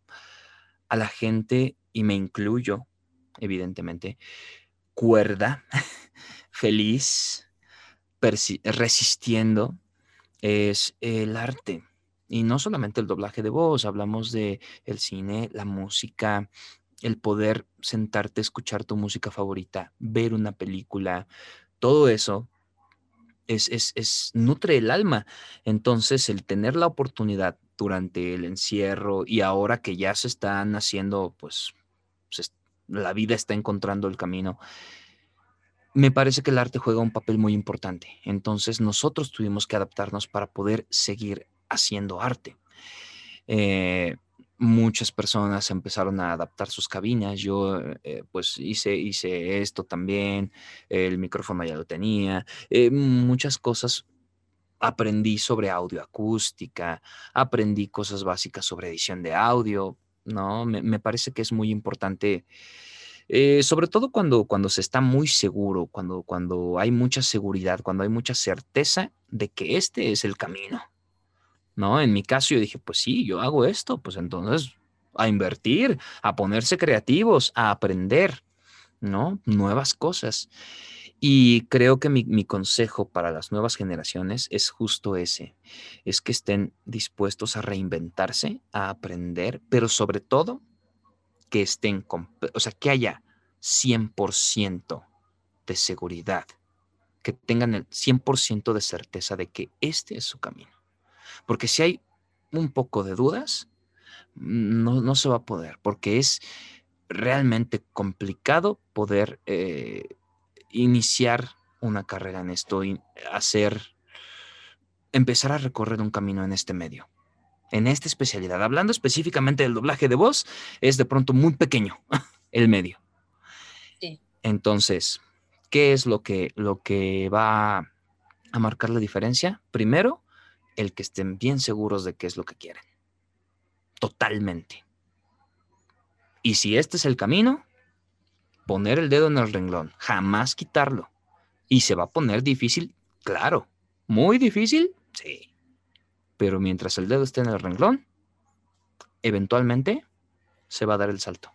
a la gente, y me incluyo, evidentemente, cuerda, feliz, resistiendo, es el arte. Y no solamente el doblaje de voz, hablamos de el cine, la música, el poder sentarte, escuchar tu música favorita, ver una película, todo eso es, es, nutre el alma. Entonces, el tener la oportunidad durante el encierro y ahora que ya se están haciendo, pues, la vida está encontrando el camino, me parece que el arte juega un papel muy importante. Entonces, nosotros tuvimos que adaptarnos para poder seguir haciendo arte. Eh, muchas personas empezaron a adaptar sus cabinas. Yo, eh, pues, hice, hice esto también. El micrófono ya lo tenía. Eh, muchas cosas aprendí sobre audio acústica, aprendí cosas básicas sobre edición de audio, ¿no? Me, parece que es muy importante, sobre todo cuando, cuando se está muy seguro, cuando, cuando hay mucha seguridad, cuando hay mucha certeza de que este es el camino, ¿no? En mi caso yo dije, pues sí, yo hago esto, pues entonces a invertir, a ponerse creativos, a aprender, ¿no? Nuevas cosas. Y creo que mi, consejo para las nuevas generaciones es justo ese, es que estén dispuestos a reinventarse, a aprender, pero sobre todo que estén, o sea, que haya 100% de seguridad, que tengan el 100% de certeza de que este es su camino. Porque si hay un poco de dudas, no, no se va a poder, porque es realmente complicado poder eh, iniciar una carrera en esto y hacer, empezar a recorrer un camino en este medio, en esta especialidad. Hablando específicamente del doblaje de voz, es de pronto muy pequeño el medio. Entonces, ¿qué es lo que, lo que va a marcar la diferencia? Primero, el que estén bien seguros de qué es lo que quieren. Totalmente. Y si este es el camino, poner el dedo en el renglón, jamás quitarlo. Y se va a poner difícil, claro. Muy difícil, sí. Pero mientras el dedo esté en el renglón, eventualmente se va a dar el salto.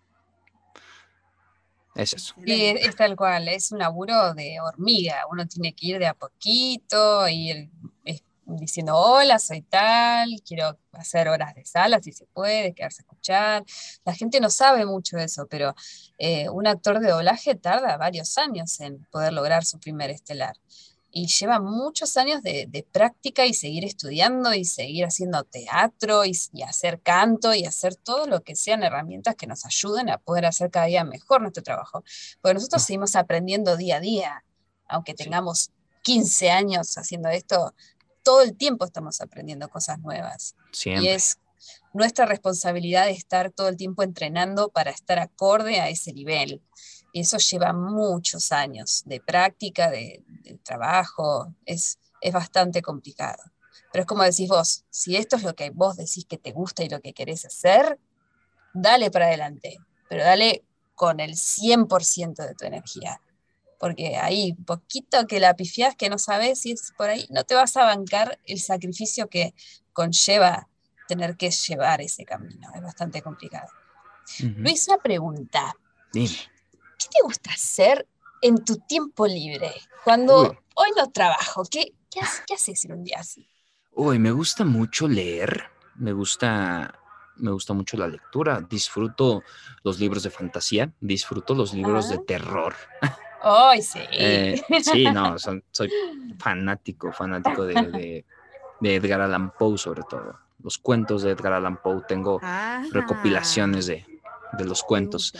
Es eso.
Y es, tal cual, es un laburo de hormiga. Uno tiene que ir de a poquito, ir diciendo, hola, soy tal, quiero hacer horas de sala si se puede, quedarse a escuchar. La gente no sabe mucho de eso, pero eh, un actor de doblaje tarda varios años en poder lograr su primer estelar. Y lleva muchos años de, práctica y seguir estudiando y seguir haciendo teatro y, hacer canto y hacer todo lo que sean herramientas que nos ayuden a poder hacer cada día mejor nuestro trabajo. Porque nosotros seguimos aprendiendo día a día, aunque tengamos 15 años haciendo esto, todo el tiempo estamos aprendiendo cosas nuevas. Y es nuestra responsabilidad estar todo el tiempo entrenando para estar acorde a ese nivel. Y eso lleva muchos años de práctica, de, trabajo, es, es bastante complicado. Pero es como decís vos, si esto es lo que vos decís que te gusta y lo que querés hacer, dale para adelante, pero dale con el 100% de tu energía porque ahí poquito que la pifias que no sabes si es por ahí, no te vas a bancar el sacrificio que conlleva tener que llevar ese camino, es bastante complicado. Luis, una pregunta. ¿Qué te gusta hacer en tu tiempo libre? Cuando hoy no trabajo, ¿qué, qué, haces en un día así?
Uy, me gusta mucho leer, me gusta me gusta mucho la lectura, disfruto los libros de fantasía, disfruto los libros de terror.
¡Ay, sí! Eh,
sí, no, soy fanático, fanático de, Edgar Allan Poe sobre todo. Los cuentos de Edgar Allan Poe, tengo recopilaciones de, los cuentos.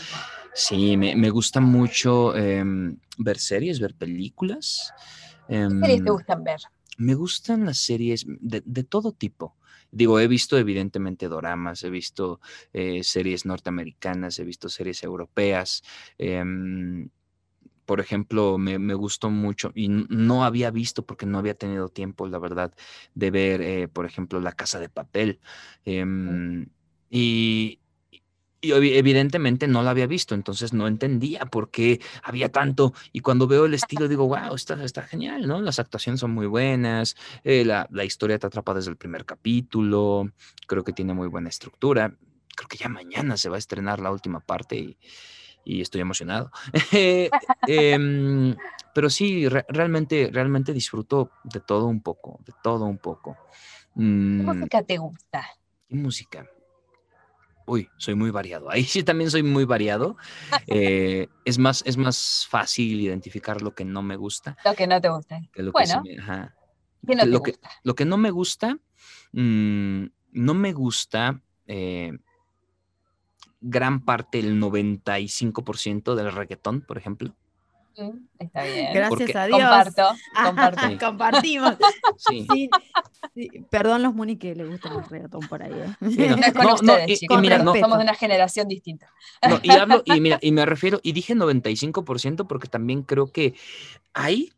Sí, me, gusta mucho em, ver series, ver películas.
¿Qué series te em, gustan ver?
Me gustan las series de, todo tipo. Digo, he visto evidentemente doramas, he visto eh, series norteamericanas, he visto series europeas. Por ejemplo, me, gustó mucho y no había visto porque no había tenido tiempo, la verdad, de ver, eh, por ejemplo, La Casa de Papel. Em, y y evidentemente no la había visto, entonces no entendía por qué había tanto. Y cuando veo el estilo digo, wow, está, está genial, ¿no? Las actuaciones son muy buenas, eh, la, la, historia te atrapa desde el primer capítulo, creo que tiene muy buena estructura. Creo que ya mañana se va a estrenar la última parte y, y estoy emocionado. Em, pero sí, realmente, realmente disfruto de todo un poco, de todo un poco.
¿Qué mm. música te gusta?
¿Qué música? Uy, soy muy variado. Ahí sí también soy muy variado. Eh, es, más, es más fácil identificar lo que no me gusta.
Lo que no te gusta.
lo bueno, que no lo, Que, lo que no me gusta, mm, no me gusta eh, gran parte, el 95% del reggaetón, por ejemplo.
Está bien.
Gracias a Dios.
Comparto, comparto.
Compartimos. Sí. Perdón los Muni que le gusta el reggaetón por ahí. ¿eh?
no, no, y, mira, somos de una generación distinta.
y hablo, y mira, y me refiero, y dije 95% porque también creo que hay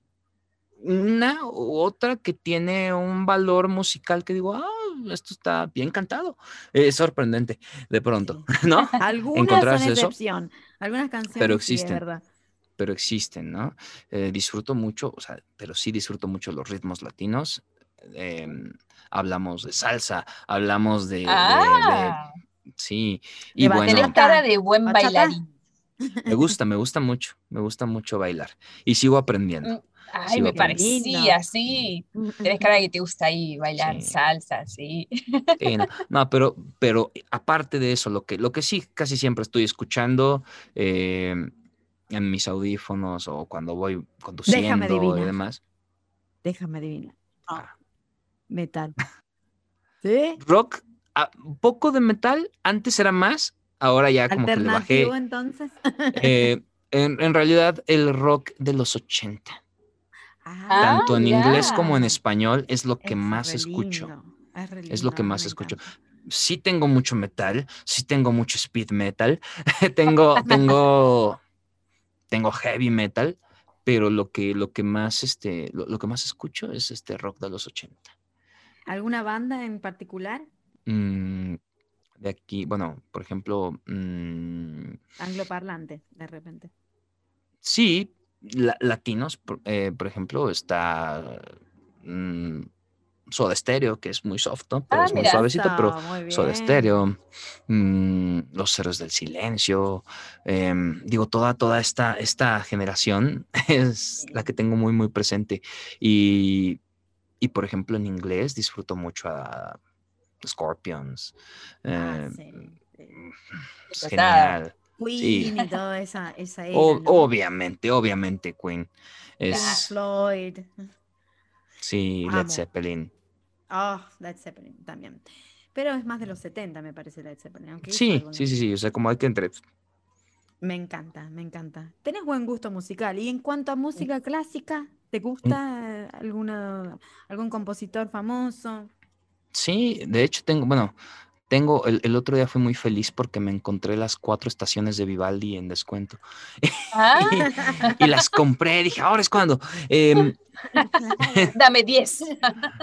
una u otra que tiene un valor musical que digo, ah, esto está bien cantado. Es sorprendente de pronto, ¿no?
Algunas son excepción, algunas canciones
pero existen. verdad pero existen, ¿no? Eh, disfruto mucho, o sea, pero sí disfruto mucho los ritmos latinos. Em, hablamos de salsa, hablamos de,
ah.
sí, y
bueno, cara de buen bailarín.
Me gusta, me gusta mucho, me gusta mucho bailar y sigo aprendiendo. Mm,
ay, me parecía, sí. Tienes cara de que te gusta ahí bailar salsa, sí.
no, pero, pero aparte de eso, lo que, lo que sí casi siempre estoy escuchando, eh, en mis audífonos o cuando voy conduciendo y demás.
Déjame adivinar. Ah. Metal. ¿Sí?
Rock, ah, poco de metal, antes era más, ahora ya como que le bajé.
entonces?
Eh, en, realidad el rock de los 80. Ah, Tanto en inglés como en español es lo que más escucho. Es, lo que más escucho sí tengo mucho metal, sí tengo mucho speed metal, tengo, tengo tengo heavy metal, pero lo que, lo que más, este, lo, que más escucho es este rock de los 80.
¿Alguna banda en particular?
Mm, de aquí, bueno, por ejemplo. Mm,
Angloparlante, de repente.
Sí, latinos, por, eh, por, ejemplo, está mm, Soda Stereo, que es muy soft, Pero ah, es muy suavecito, pero Soda Stereo, mm, Los Héroes del Silencio, em, digo, toda, toda esta, esta generación es la que tengo muy, muy presente. Y, y por ejemplo, en inglés disfruto mucho a Scorpions.
Ah,
em, es genial.
Queen y toda esa, esa
Obviamente, obviamente, Queen. Es,
Floyd.
Sí, Led Zeppelin.
Oh, Led Zeppelin también. Pero es más de los 70, me parece, Led Zeppelin.
sí, sí, sí, sí. O sea, como hay que entre.
Me encanta, me encanta. Tenés buen gusto musical. Y en cuanto a música clásica, ¿te gusta alguna, algún compositor famoso?
Sí, de hecho tengo, bueno, tengo, el, otro día fui muy feliz porque me encontré las cuatro estaciones de Vivaldi en descuento. Ah. y, las compré, dije, ahora es cuando. Em,
Dame 10.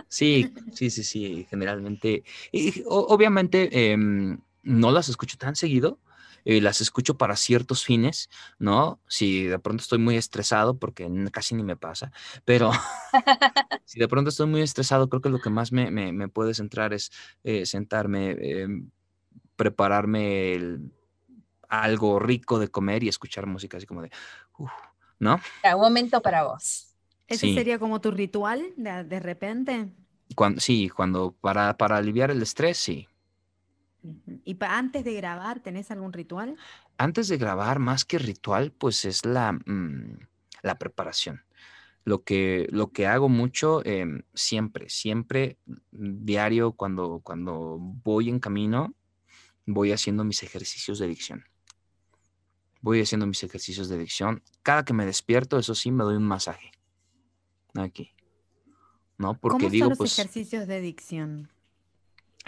sí, sí, sí, sí, generalmente. Y, obviamente em, no las escucho tan seguido, eh, las escucho para ciertos fines, ¿no? Si de pronto estoy muy estresado, porque casi ni me pasa, pero si de pronto estoy muy estresado, creo que lo que más me, me, puede centrar es eh, sentarme, em, prepararme algo rico de comer y escuchar música así como de, ¿no?
Un momento para vos.
¿Ese sería como tu ritual de, de repente?
Cuando, sí, cuando para, para aliviar el estrés, sí.
¿Y antes de grabar tenés algún ritual?
Antes de grabar, más que ritual, pues es la, mm, la preparación. Lo que, lo que hago mucho, em, siempre, siempre, mm, diario, cuando, cuando voy en camino, voy haciendo mis ejercicios de dicción. Voy haciendo mis ejercicios de dicción. Cada que me despierto, eso sí, me doy un masaje. Aquí. ¿No?
Porque ¿Cómo son los pues ejercicios de dicción?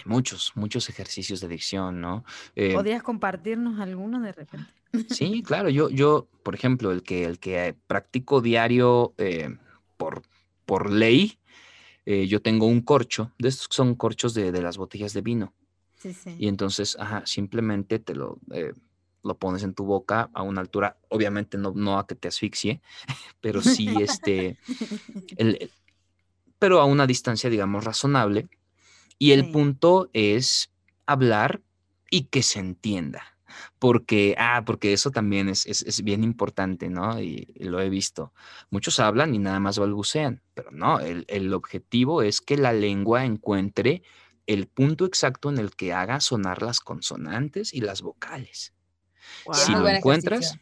Muchos, muchos ejercicios de dicción, ¿no?
Eh, ¿Podrías compartirnos alguno de repente?
Sí, claro, yo, yo, por ejemplo, el que, el que practico diario eh, por, por ley, eh, yo tengo un corcho, de estos son corchos de, las botellas de vino.
Sí, sí.
Y entonces, ajá, simplemente te lo, eh, lo pones en tu boca a una altura, obviamente no, no a que te asfixie, pero sí, este, el- pero a una distancia, digamos, razonable. Y el
Sí.
punto es hablar y que se entienda. Porque, ah, porque eso también es, es, es bien importante, ¿no? Y, y lo he visto. Muchos hablan y nada más balbucean, pero no, el, el objetivo es que la lengua encuentre el punto exacto en el que haga sonar las consonantes y las vocales. Si lo encuentras,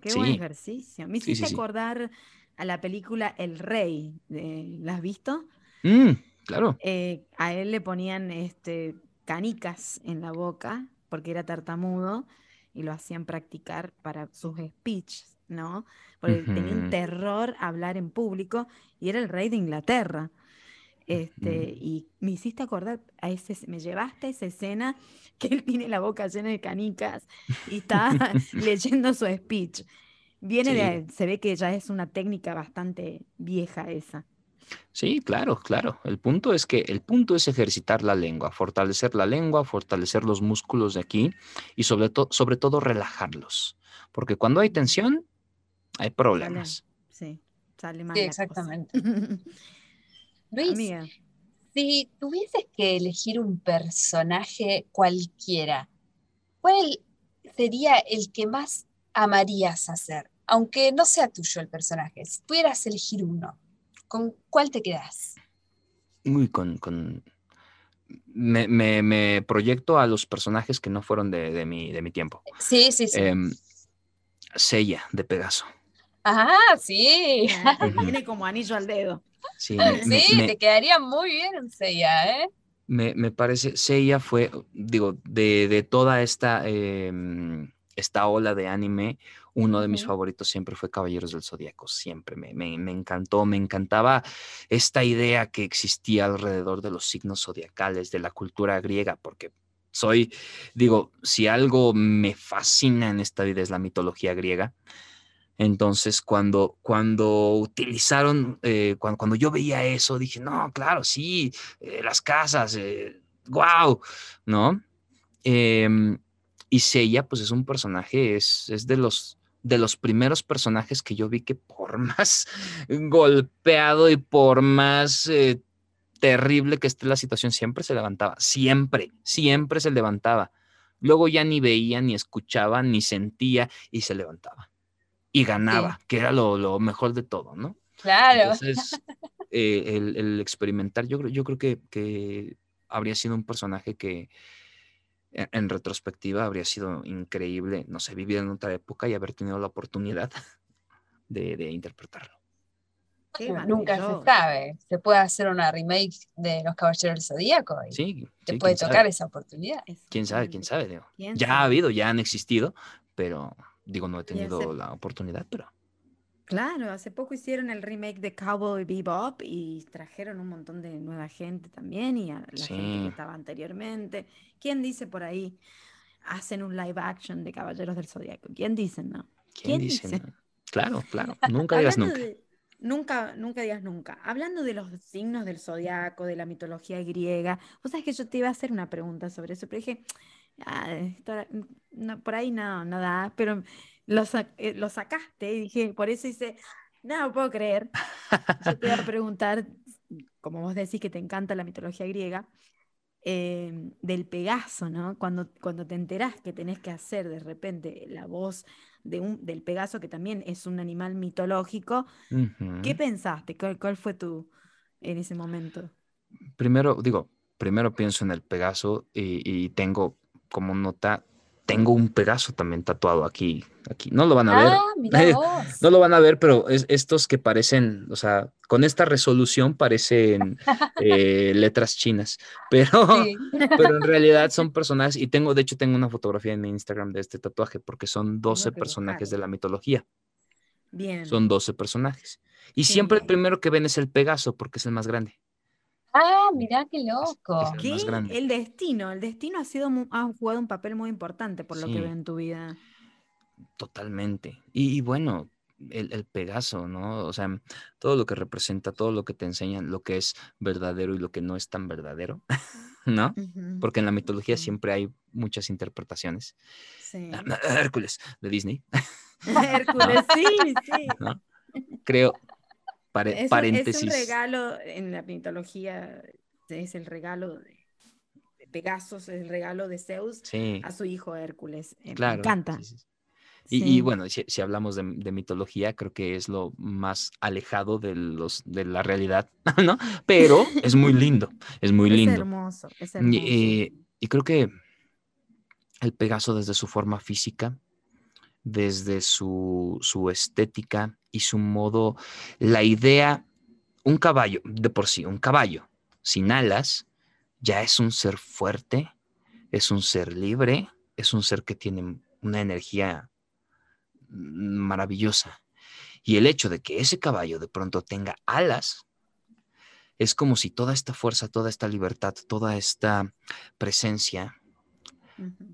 Qué buen ejercicio. Me
Sí, sí,
hiciste
sí.
acordar a la película El Rey. ¿La has visto?
Mm, claro.
Eh, a él le ponían este, canicas en la boca porque era tartamudo y lo hacían practicar para sus speeches, ¿no? Porque tenía un terror a hablar en público y era el rey de Inglaterra. Este, y me hiciste acordar a ese, me llevaste a esa escena que él tiene la boca llena de canicas y está leyendo su speech. Viene
Sí.
de, se ve que ya es una técnica bastante vieja esa.
Sí, claro, claro. El punto es que el punto es ejercitar la lengua, fortalecer la lengua, fortalecer los músculos de aquí y sobre todo, sobre todo relajarlos. Porque cuando hay tensión, hay problemas.
Sí, sale mal
Sí, exactamente. Luis,
Amiga,
si tuvieses que elegir un personaje cualquiera, ¿cuál sería el que más amarías hacer? Aunque no sea tuyo el personaje, si pudieras elegir uno, ¿con cuál te quedas?
Uy, con, con... Me, me- me proyecto a los personajes que no fueron de, de mi, de mi tiempo.
Sí, sí, sí.
Em, Seiya, de Pegaso.
Ah, sí.
Ujú.
viene como anillo al dedo.
Sí, me- me-
Sí,
me-
te quedaría muy bien Seiya, ¿eh?
Me, me parece, Seiya fue, digo, de, de toda esta, em, esta ola de anime, uno de mis favoritos siempre fue Caballeros del Zodíaco, siempre me, me, me encantó, me encantaba esta idea que existía alrededor de los signos zodiacales, de la cultura griega, porque soy, digo, si algo me fascina en esta vida es la mitología griega. Entonces, cuando, cuando utilizaron, eh, cuando, cuando yo veía eso, dije, no, claro, sí, eh, las casas, eh, wow, ¿no? Em, y Seiya, pues es un personaje, es, es de los de los primeros personajes que yo vi que por más golpeado y por más eh, terrible que esté la situación, siempre se levantaba, siempre, siempre se levantaba. Luego ya ni veía, ni escuchaba, ni sentía y se levantaba. Y ganaba, que era lo, lo mejor de todo, ¿no?
Claro.
Entonces, eh, el, el experimentar, yo creo, yo creo que, que habría sido un personaje que en, en retrospectiva habría sido increíble, no sé, vivir en otra época y haber tenido la oportunidad de, de interpretarlo.
Qué
Nunca se sabe. Se puede hacer una remake de Los Caballeros del Zodíaco y
Sí,
te
sí,
puede tocar
sabe,
esa oportunidad.
quién sabe, quién sabe, digo.
¿Quién
Ya ha
sabe?
habido, ya han existido, pero digo, no he tenido la oportunidad, pero
Claro, hace poco hicieron el remake de Cowboy Bebop y trajeron un montón de nueva gente también y a la gente que
sí,
estaba anteriormente. ¿Quién dice por ahí? Hacen un live action de Caballeros del Zodiaco. ¿Quién dice no?
¿quién
¿Quién
dice?
dice?
no? Claro, claro, nunca digas
Hablando
nunca.
de, nunca, nunca digas nunca. Hablando de los signos del zodiaco, de la mitología griega, vos sabés que yo te iba a hacer una pregunta sobre eso, pero dije, ah, esto- no, por ahí no, no da, pero lo, sa- eh, lo sacaste y dije, por eso hice, no lo puedo creer. Yo te iba a preguntar, como vos decís que te encanta la mitología griega, eh, del Pegaso, ¿no? Cuando, cuando te enterás que tenés que hacer de repente la voz de un, del Pegaso, que también es un animal mitológico, ¿qué
Ujú.
pensaste? ¿Cuál, cuál fue tu en ese momento?
Primero, digo, primero pienso en el Pegaso y, y tengo como nota, tengo un Pegaso también tatuado aquí, aquí. No lo van a ver,
Ah,
no lo van a ver, pero es estos que parecen, o sea, con esta resolución parecen eh, letras chinas, pero,
Sí.
pero en realidad son personajes y tengo, de hecho, tengo una fotografía en mi Instagram de este tatuaje porque son 12
Tengo que
personajes de la mitología,
Bien.
son 12 personajes. Y siempre el primero que ven es el Pegaso porque es el más grande.
Ah, mirá qué loco.
es el
¿Qué?
más grande.
El destino. El destino ha sido mu- ha jugado un papel muy importante por lo que veo en tu vida.
Totalmente. Y, y bueno, el, Pegaso, ¿no? O sea, todo lo que representa, todo lo que te enseñan, lo que es verdadero y lo que no es tan verdadero, ¿no? Porque en la mitología siempre hay muchas interpretaciones. Sí. Hércules, de Disney.
Hércules, sí, sí.
Creo, paréntesis. Es un
regalo en la mitología, es el regalo de, Pegasos, es el regalo de Zeus a su hijo Hércules. Eh, me encanta.
Y, bueno, si, hablamos de, mitología, creo que es lo más alejado de, los, de la realidad, ¿no? Pero es muy lindo, es muy lindo. Es
hermoso, es hermoso.
Y, y, creo que el Pegaso desde su forma física, desde su, su estética y su modo, la idea, un caballo, de por sí, un caballo sin alas, ya es un ser fuerte, es un ser libre, es un ser que tiene una energía maravillosa. Y el hecho de que ese caballo de pronto tenga alas, es como si toda esta fuerza, toda esta libertad, toda esta presencia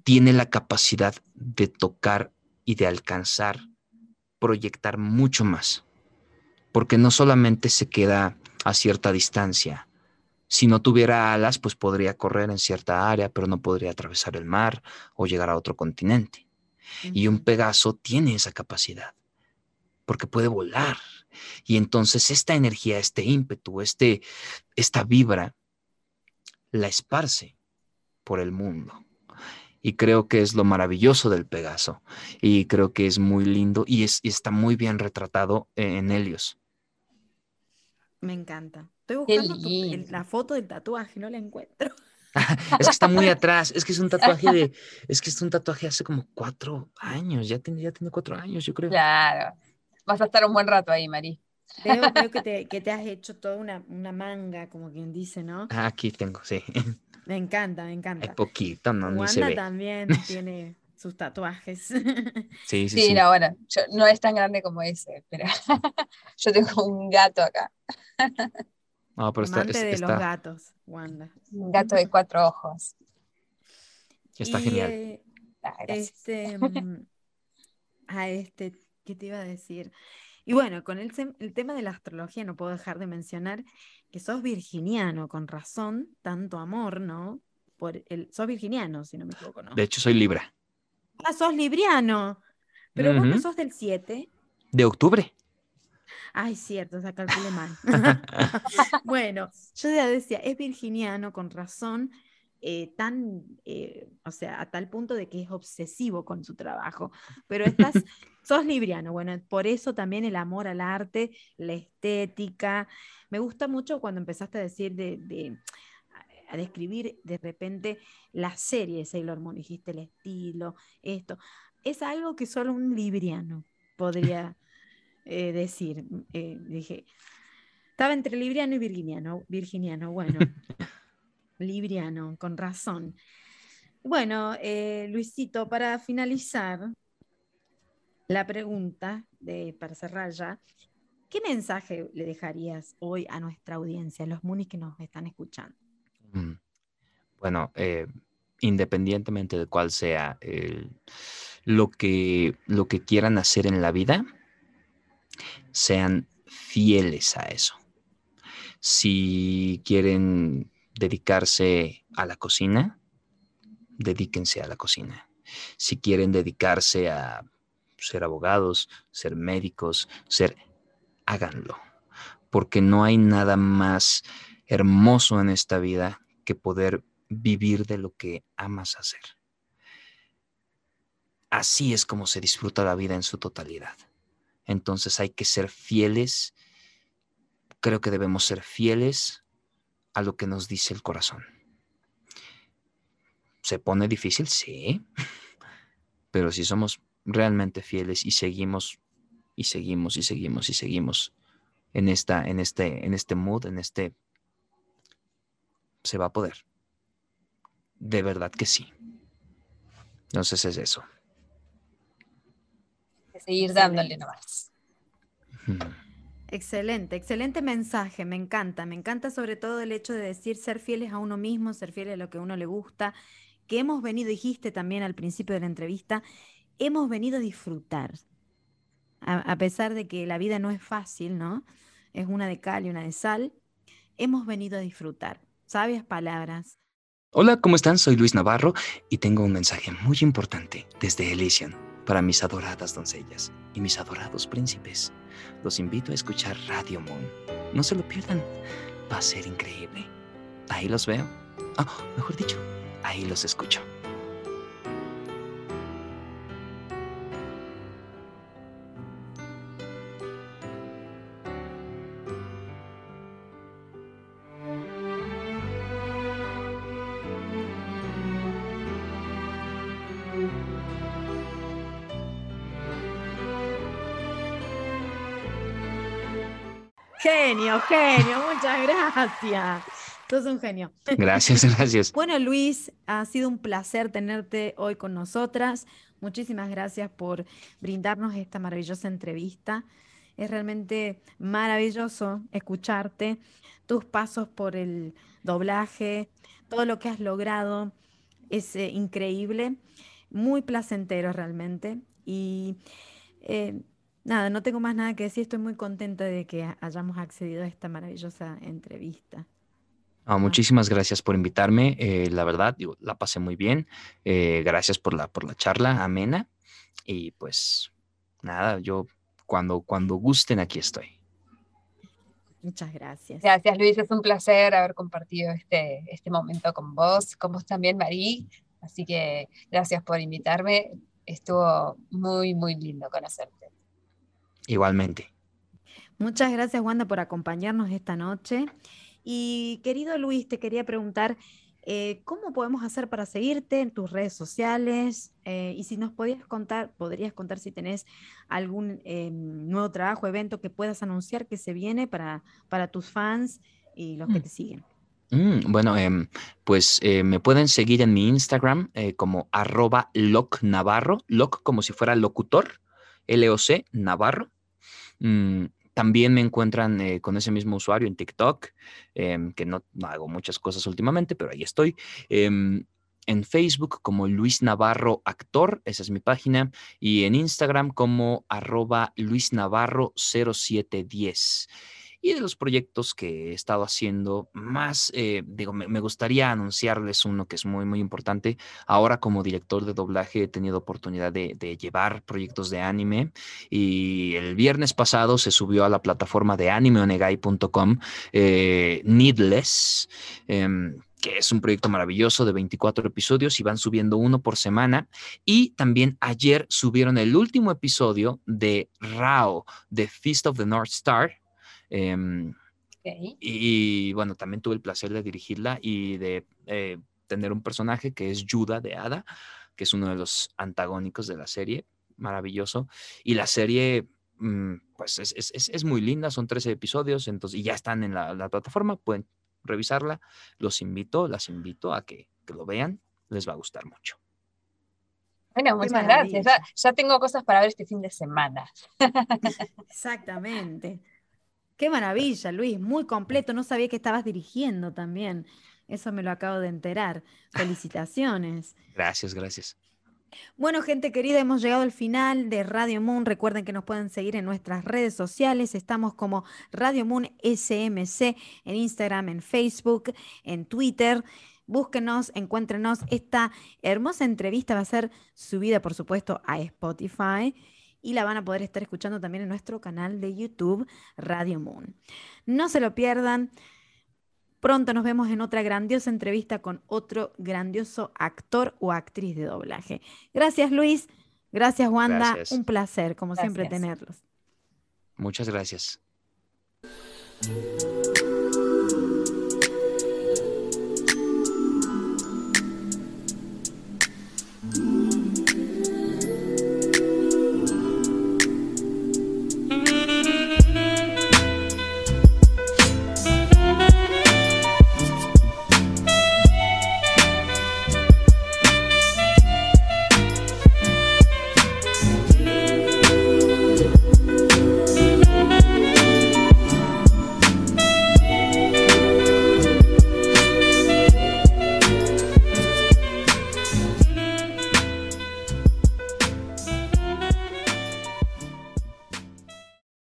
tiene la capacidad de tocar y de alcanzar, proyectar mucho más. Porque no solamente se queda a cierta distancia. Si no tuviera alas, pues podría correr en cierta área, pero no podría atravesar el mar o llegar a otro continente. Y un Pegaso tiene esa capacidad, porque puede volar. Y entonces esta energía, este ímpetu, este, esta vibra, la esparce por el mundo. Y creo que es lo maravilloso del Pegaso. Y creo que es muy lindo y, es, está muy bien retratado en Helios.
Me encanta. Estoy buscando la foto del tatuaje, no la encuentro.
es que está muy atrás, es que es un tatuaje de, es que es un tatuaje hace como cuatro años, ya tiene, ya tiene cuatro años, yo creo.
Claro, vas a estar un buen rato ahí, Mari.
Veo, que, te, que, te, has hecho toda una, una, manga, como quien dice, ¿no?
Ah, aquí tengo, sí.
Me encanta, me encanta.
Hay poquito, no,
Wanda
ni se ve.
también tiene sus tatuajes.
Sí, sí, sí.
Sí, no, bueno, no es tan grande como ese, pero yo tengo un gato acá.
No, pero está,
Amante de los gatos, Wanda.
Un gato de cuatro ojos.
Está genial.
Eh, ah, este, mm, a este, ¿qué te iba a decir? Y bueno, con el, el, tema de la astrología no puedo dejar de mencionar que sos virginiano, con razón, tanto amor, ¿no? Por el, sos virginiano, si no me equivoco, ¿no?
De hecho, soy Libra.
Ah, sos libriano. Pero vos no sos del 7.
De octubre.
Ay, cierto, se calculé mal. bueno, yo ya decía, es virginiano con razón, eh, tan, eh, o sea, a tal punto de que es obsesivo con su trabajo. Pero estás, sos libriano, bueno, por eso también el amor al arte, la estética. Me gusta mucho cuando empezaste a decir de, a describir de repente la serie de Sailor Moon, dijiste el estilo, esto. Es algo que solo un libriano podría eh, decir. Dije, estaba entre libriano y virginiano, virginiano, bueno, libriano, con razón. Bueno, eh, Luisito, para finalizar la pregunta, de, para cerrar ya, ¿qué mensaje le dejarías hoy a nuestra audiencia, a los munis que nos están escuchando?
Mm, bueno, independientemente de cuál sea lo, que, lo que quieran hacer en la vida, sean fieles a eso. Si quieren dedicarse a la cocina, dedíquense a la cocina. Si quieren dedicarse a ser abogados, ser médicos, ser, háganlo. Porque no hay nada más hermoso en esta vida que poder vivir de lo que amas hacer. Así es como se disfruta la vida en su totalidad. Entonces hay que ser fieles, creo que debemos ser fieles a lo que nos dice el corazón. ¿Se pone difícil? Sí, pero si somos realmente fieles y seguimos y seguimos y seguimos y seguimos en, esta, en, este, en este mood, en este, se va a poder. De verdad que sí. Entonces es eso
seguir dándole nomás.
Excelente, excelente mensaje, me encanta, me encanta sobre todo el hecho de decir ser fieles a uno mismo, ser fieles a lo que a uno le gusta, que hemos venido, dijiste también al principio de la entrevista, hemos venido a disfrutar, a, pesar de que la vida no es fácil, ¿no? Es una de cal y una de sal, hemos venido a disfrutar. Sabias palabras.
Hola, ¿cómo están? Soy Luis Navarro y tengo un mensaje muy importante desde Elysian para mis adoradas doncellas y mis adorados príncipes. Los invito a escuchar Radio Moon. No se lo pierdan. Va a ser increíble. Ahí los veo. Ah, mejor dicho, ahí los escucho.
Genio, muchas gracias. Sos un genio.
Gracias, gracias.
Bueno, Luis, ha sido un placer tenerte hoy con nosotras. Muchísimas gracias por brindarnos esta maravillosa entrevista. Es realmente maravilloso escucharte, tus pasos por el doblaje, todo lo que has logrado es eh, increíble, muy placentero realmente. Y eh, Nada, no tengo más nada que decir. Estoy muy contenta de que hayamos accedido a esta maravillosa entrevista.
Ah, muchísimas gracias por invitarme. Eh, la verdad, la pasé muy bien. Eh, gracias por la, por la charla amena. Y pues nada, yo cuando, cuando gusten, aquí estoy.
Muchas gracias.
Gracias, Luis. Es un placer haber compartido este, este momento con vos, con vos también, Marí. Así que gracias por invitarme. Estuvo muy, muy lindo conocerte.
Igualmente.
Muchas gracias, Wanda, por acompañarnos esta noche. Y querido Luis, te quería preguntar, eh, ¿cómo podemos hacer para seguirte en tus redes sociales? Eh, y si nos podías contar, podrías contar si tenés algún eh, nuevo trabajo, evento que puedas anunciar que se viene para, para tus fans y los que mm. te siguen.
Mm, bueno, em, pues me pueden seguir en mi Instagram como arroba locnavarro, loc como si fuera locutor, LOC Navarro. Mm, también me encuentran eh, con ese mismo usuario en TikTok, em, que no, hago muchas cosas últimamente, pero ahí estoy. Em, en Facebook como Luis Navarro Actor, esa es mi página, y en Instagram como arroba Luis Navarro 0710 y de los proyectos que he estado haciendo más, eh, digo, me, gustaría anunciarles uno que es muy, muy importante. Ahora como director de doblaje he tenido oportunidad de, llevar proyectos de anime y el viernes pasado se subió a la plataforma de animeonegai.com eh, Needless. Em, que es un proyecto maravilloso de 24 episodios y van subiendo uno por semana. Y también ayer subieron el último episodio de Rao, The Feast of the North Star, Em, y bueno, también tuve el placer de dirigirla y de eh, tener un personaje que es Yuda de Ada, que es uno de los antagónicos de la serie, maravilloso. Y la serie, mm, pues es, es, es, muy linda, son 13 episodios, entonces, y ya están en la, plataforma, pueden revisarla. Los invito, las invito a que, que lo vean, les va a gustar mucho.
Bueno, muchas gracias. ya, tengo cosas para ver este fin de semana.
Exactamente. Qué maravilla, Luis, muy completo. No sabía que estabas dirigiendo también. Eso me lo acabo de enterar. Felicitaciones.
Gracias, gracias.
Bueno, gente querida, hemos llegado al final de Radio Moon. Recuerden que nos pueden seguir en nuestras redes sociales. Estamos como Radio Moon SMC en Instagram, en Facebook, en Twitter. Búsquenos, encuéntrenos. Esta hermosa entrevista va a ser subida, por supuesto, a Spotify y la van a poder estar escuchando también en nuestro canal de YouTube Radio Moon. No se lo pierdan. Pronto nos vemos en otra grandiosa entrevista con otro grandioso actor o actriz de doblaje. Gracias Luis, gracias Wanda, un placer como siempre tenerlos.
Muchas gracias.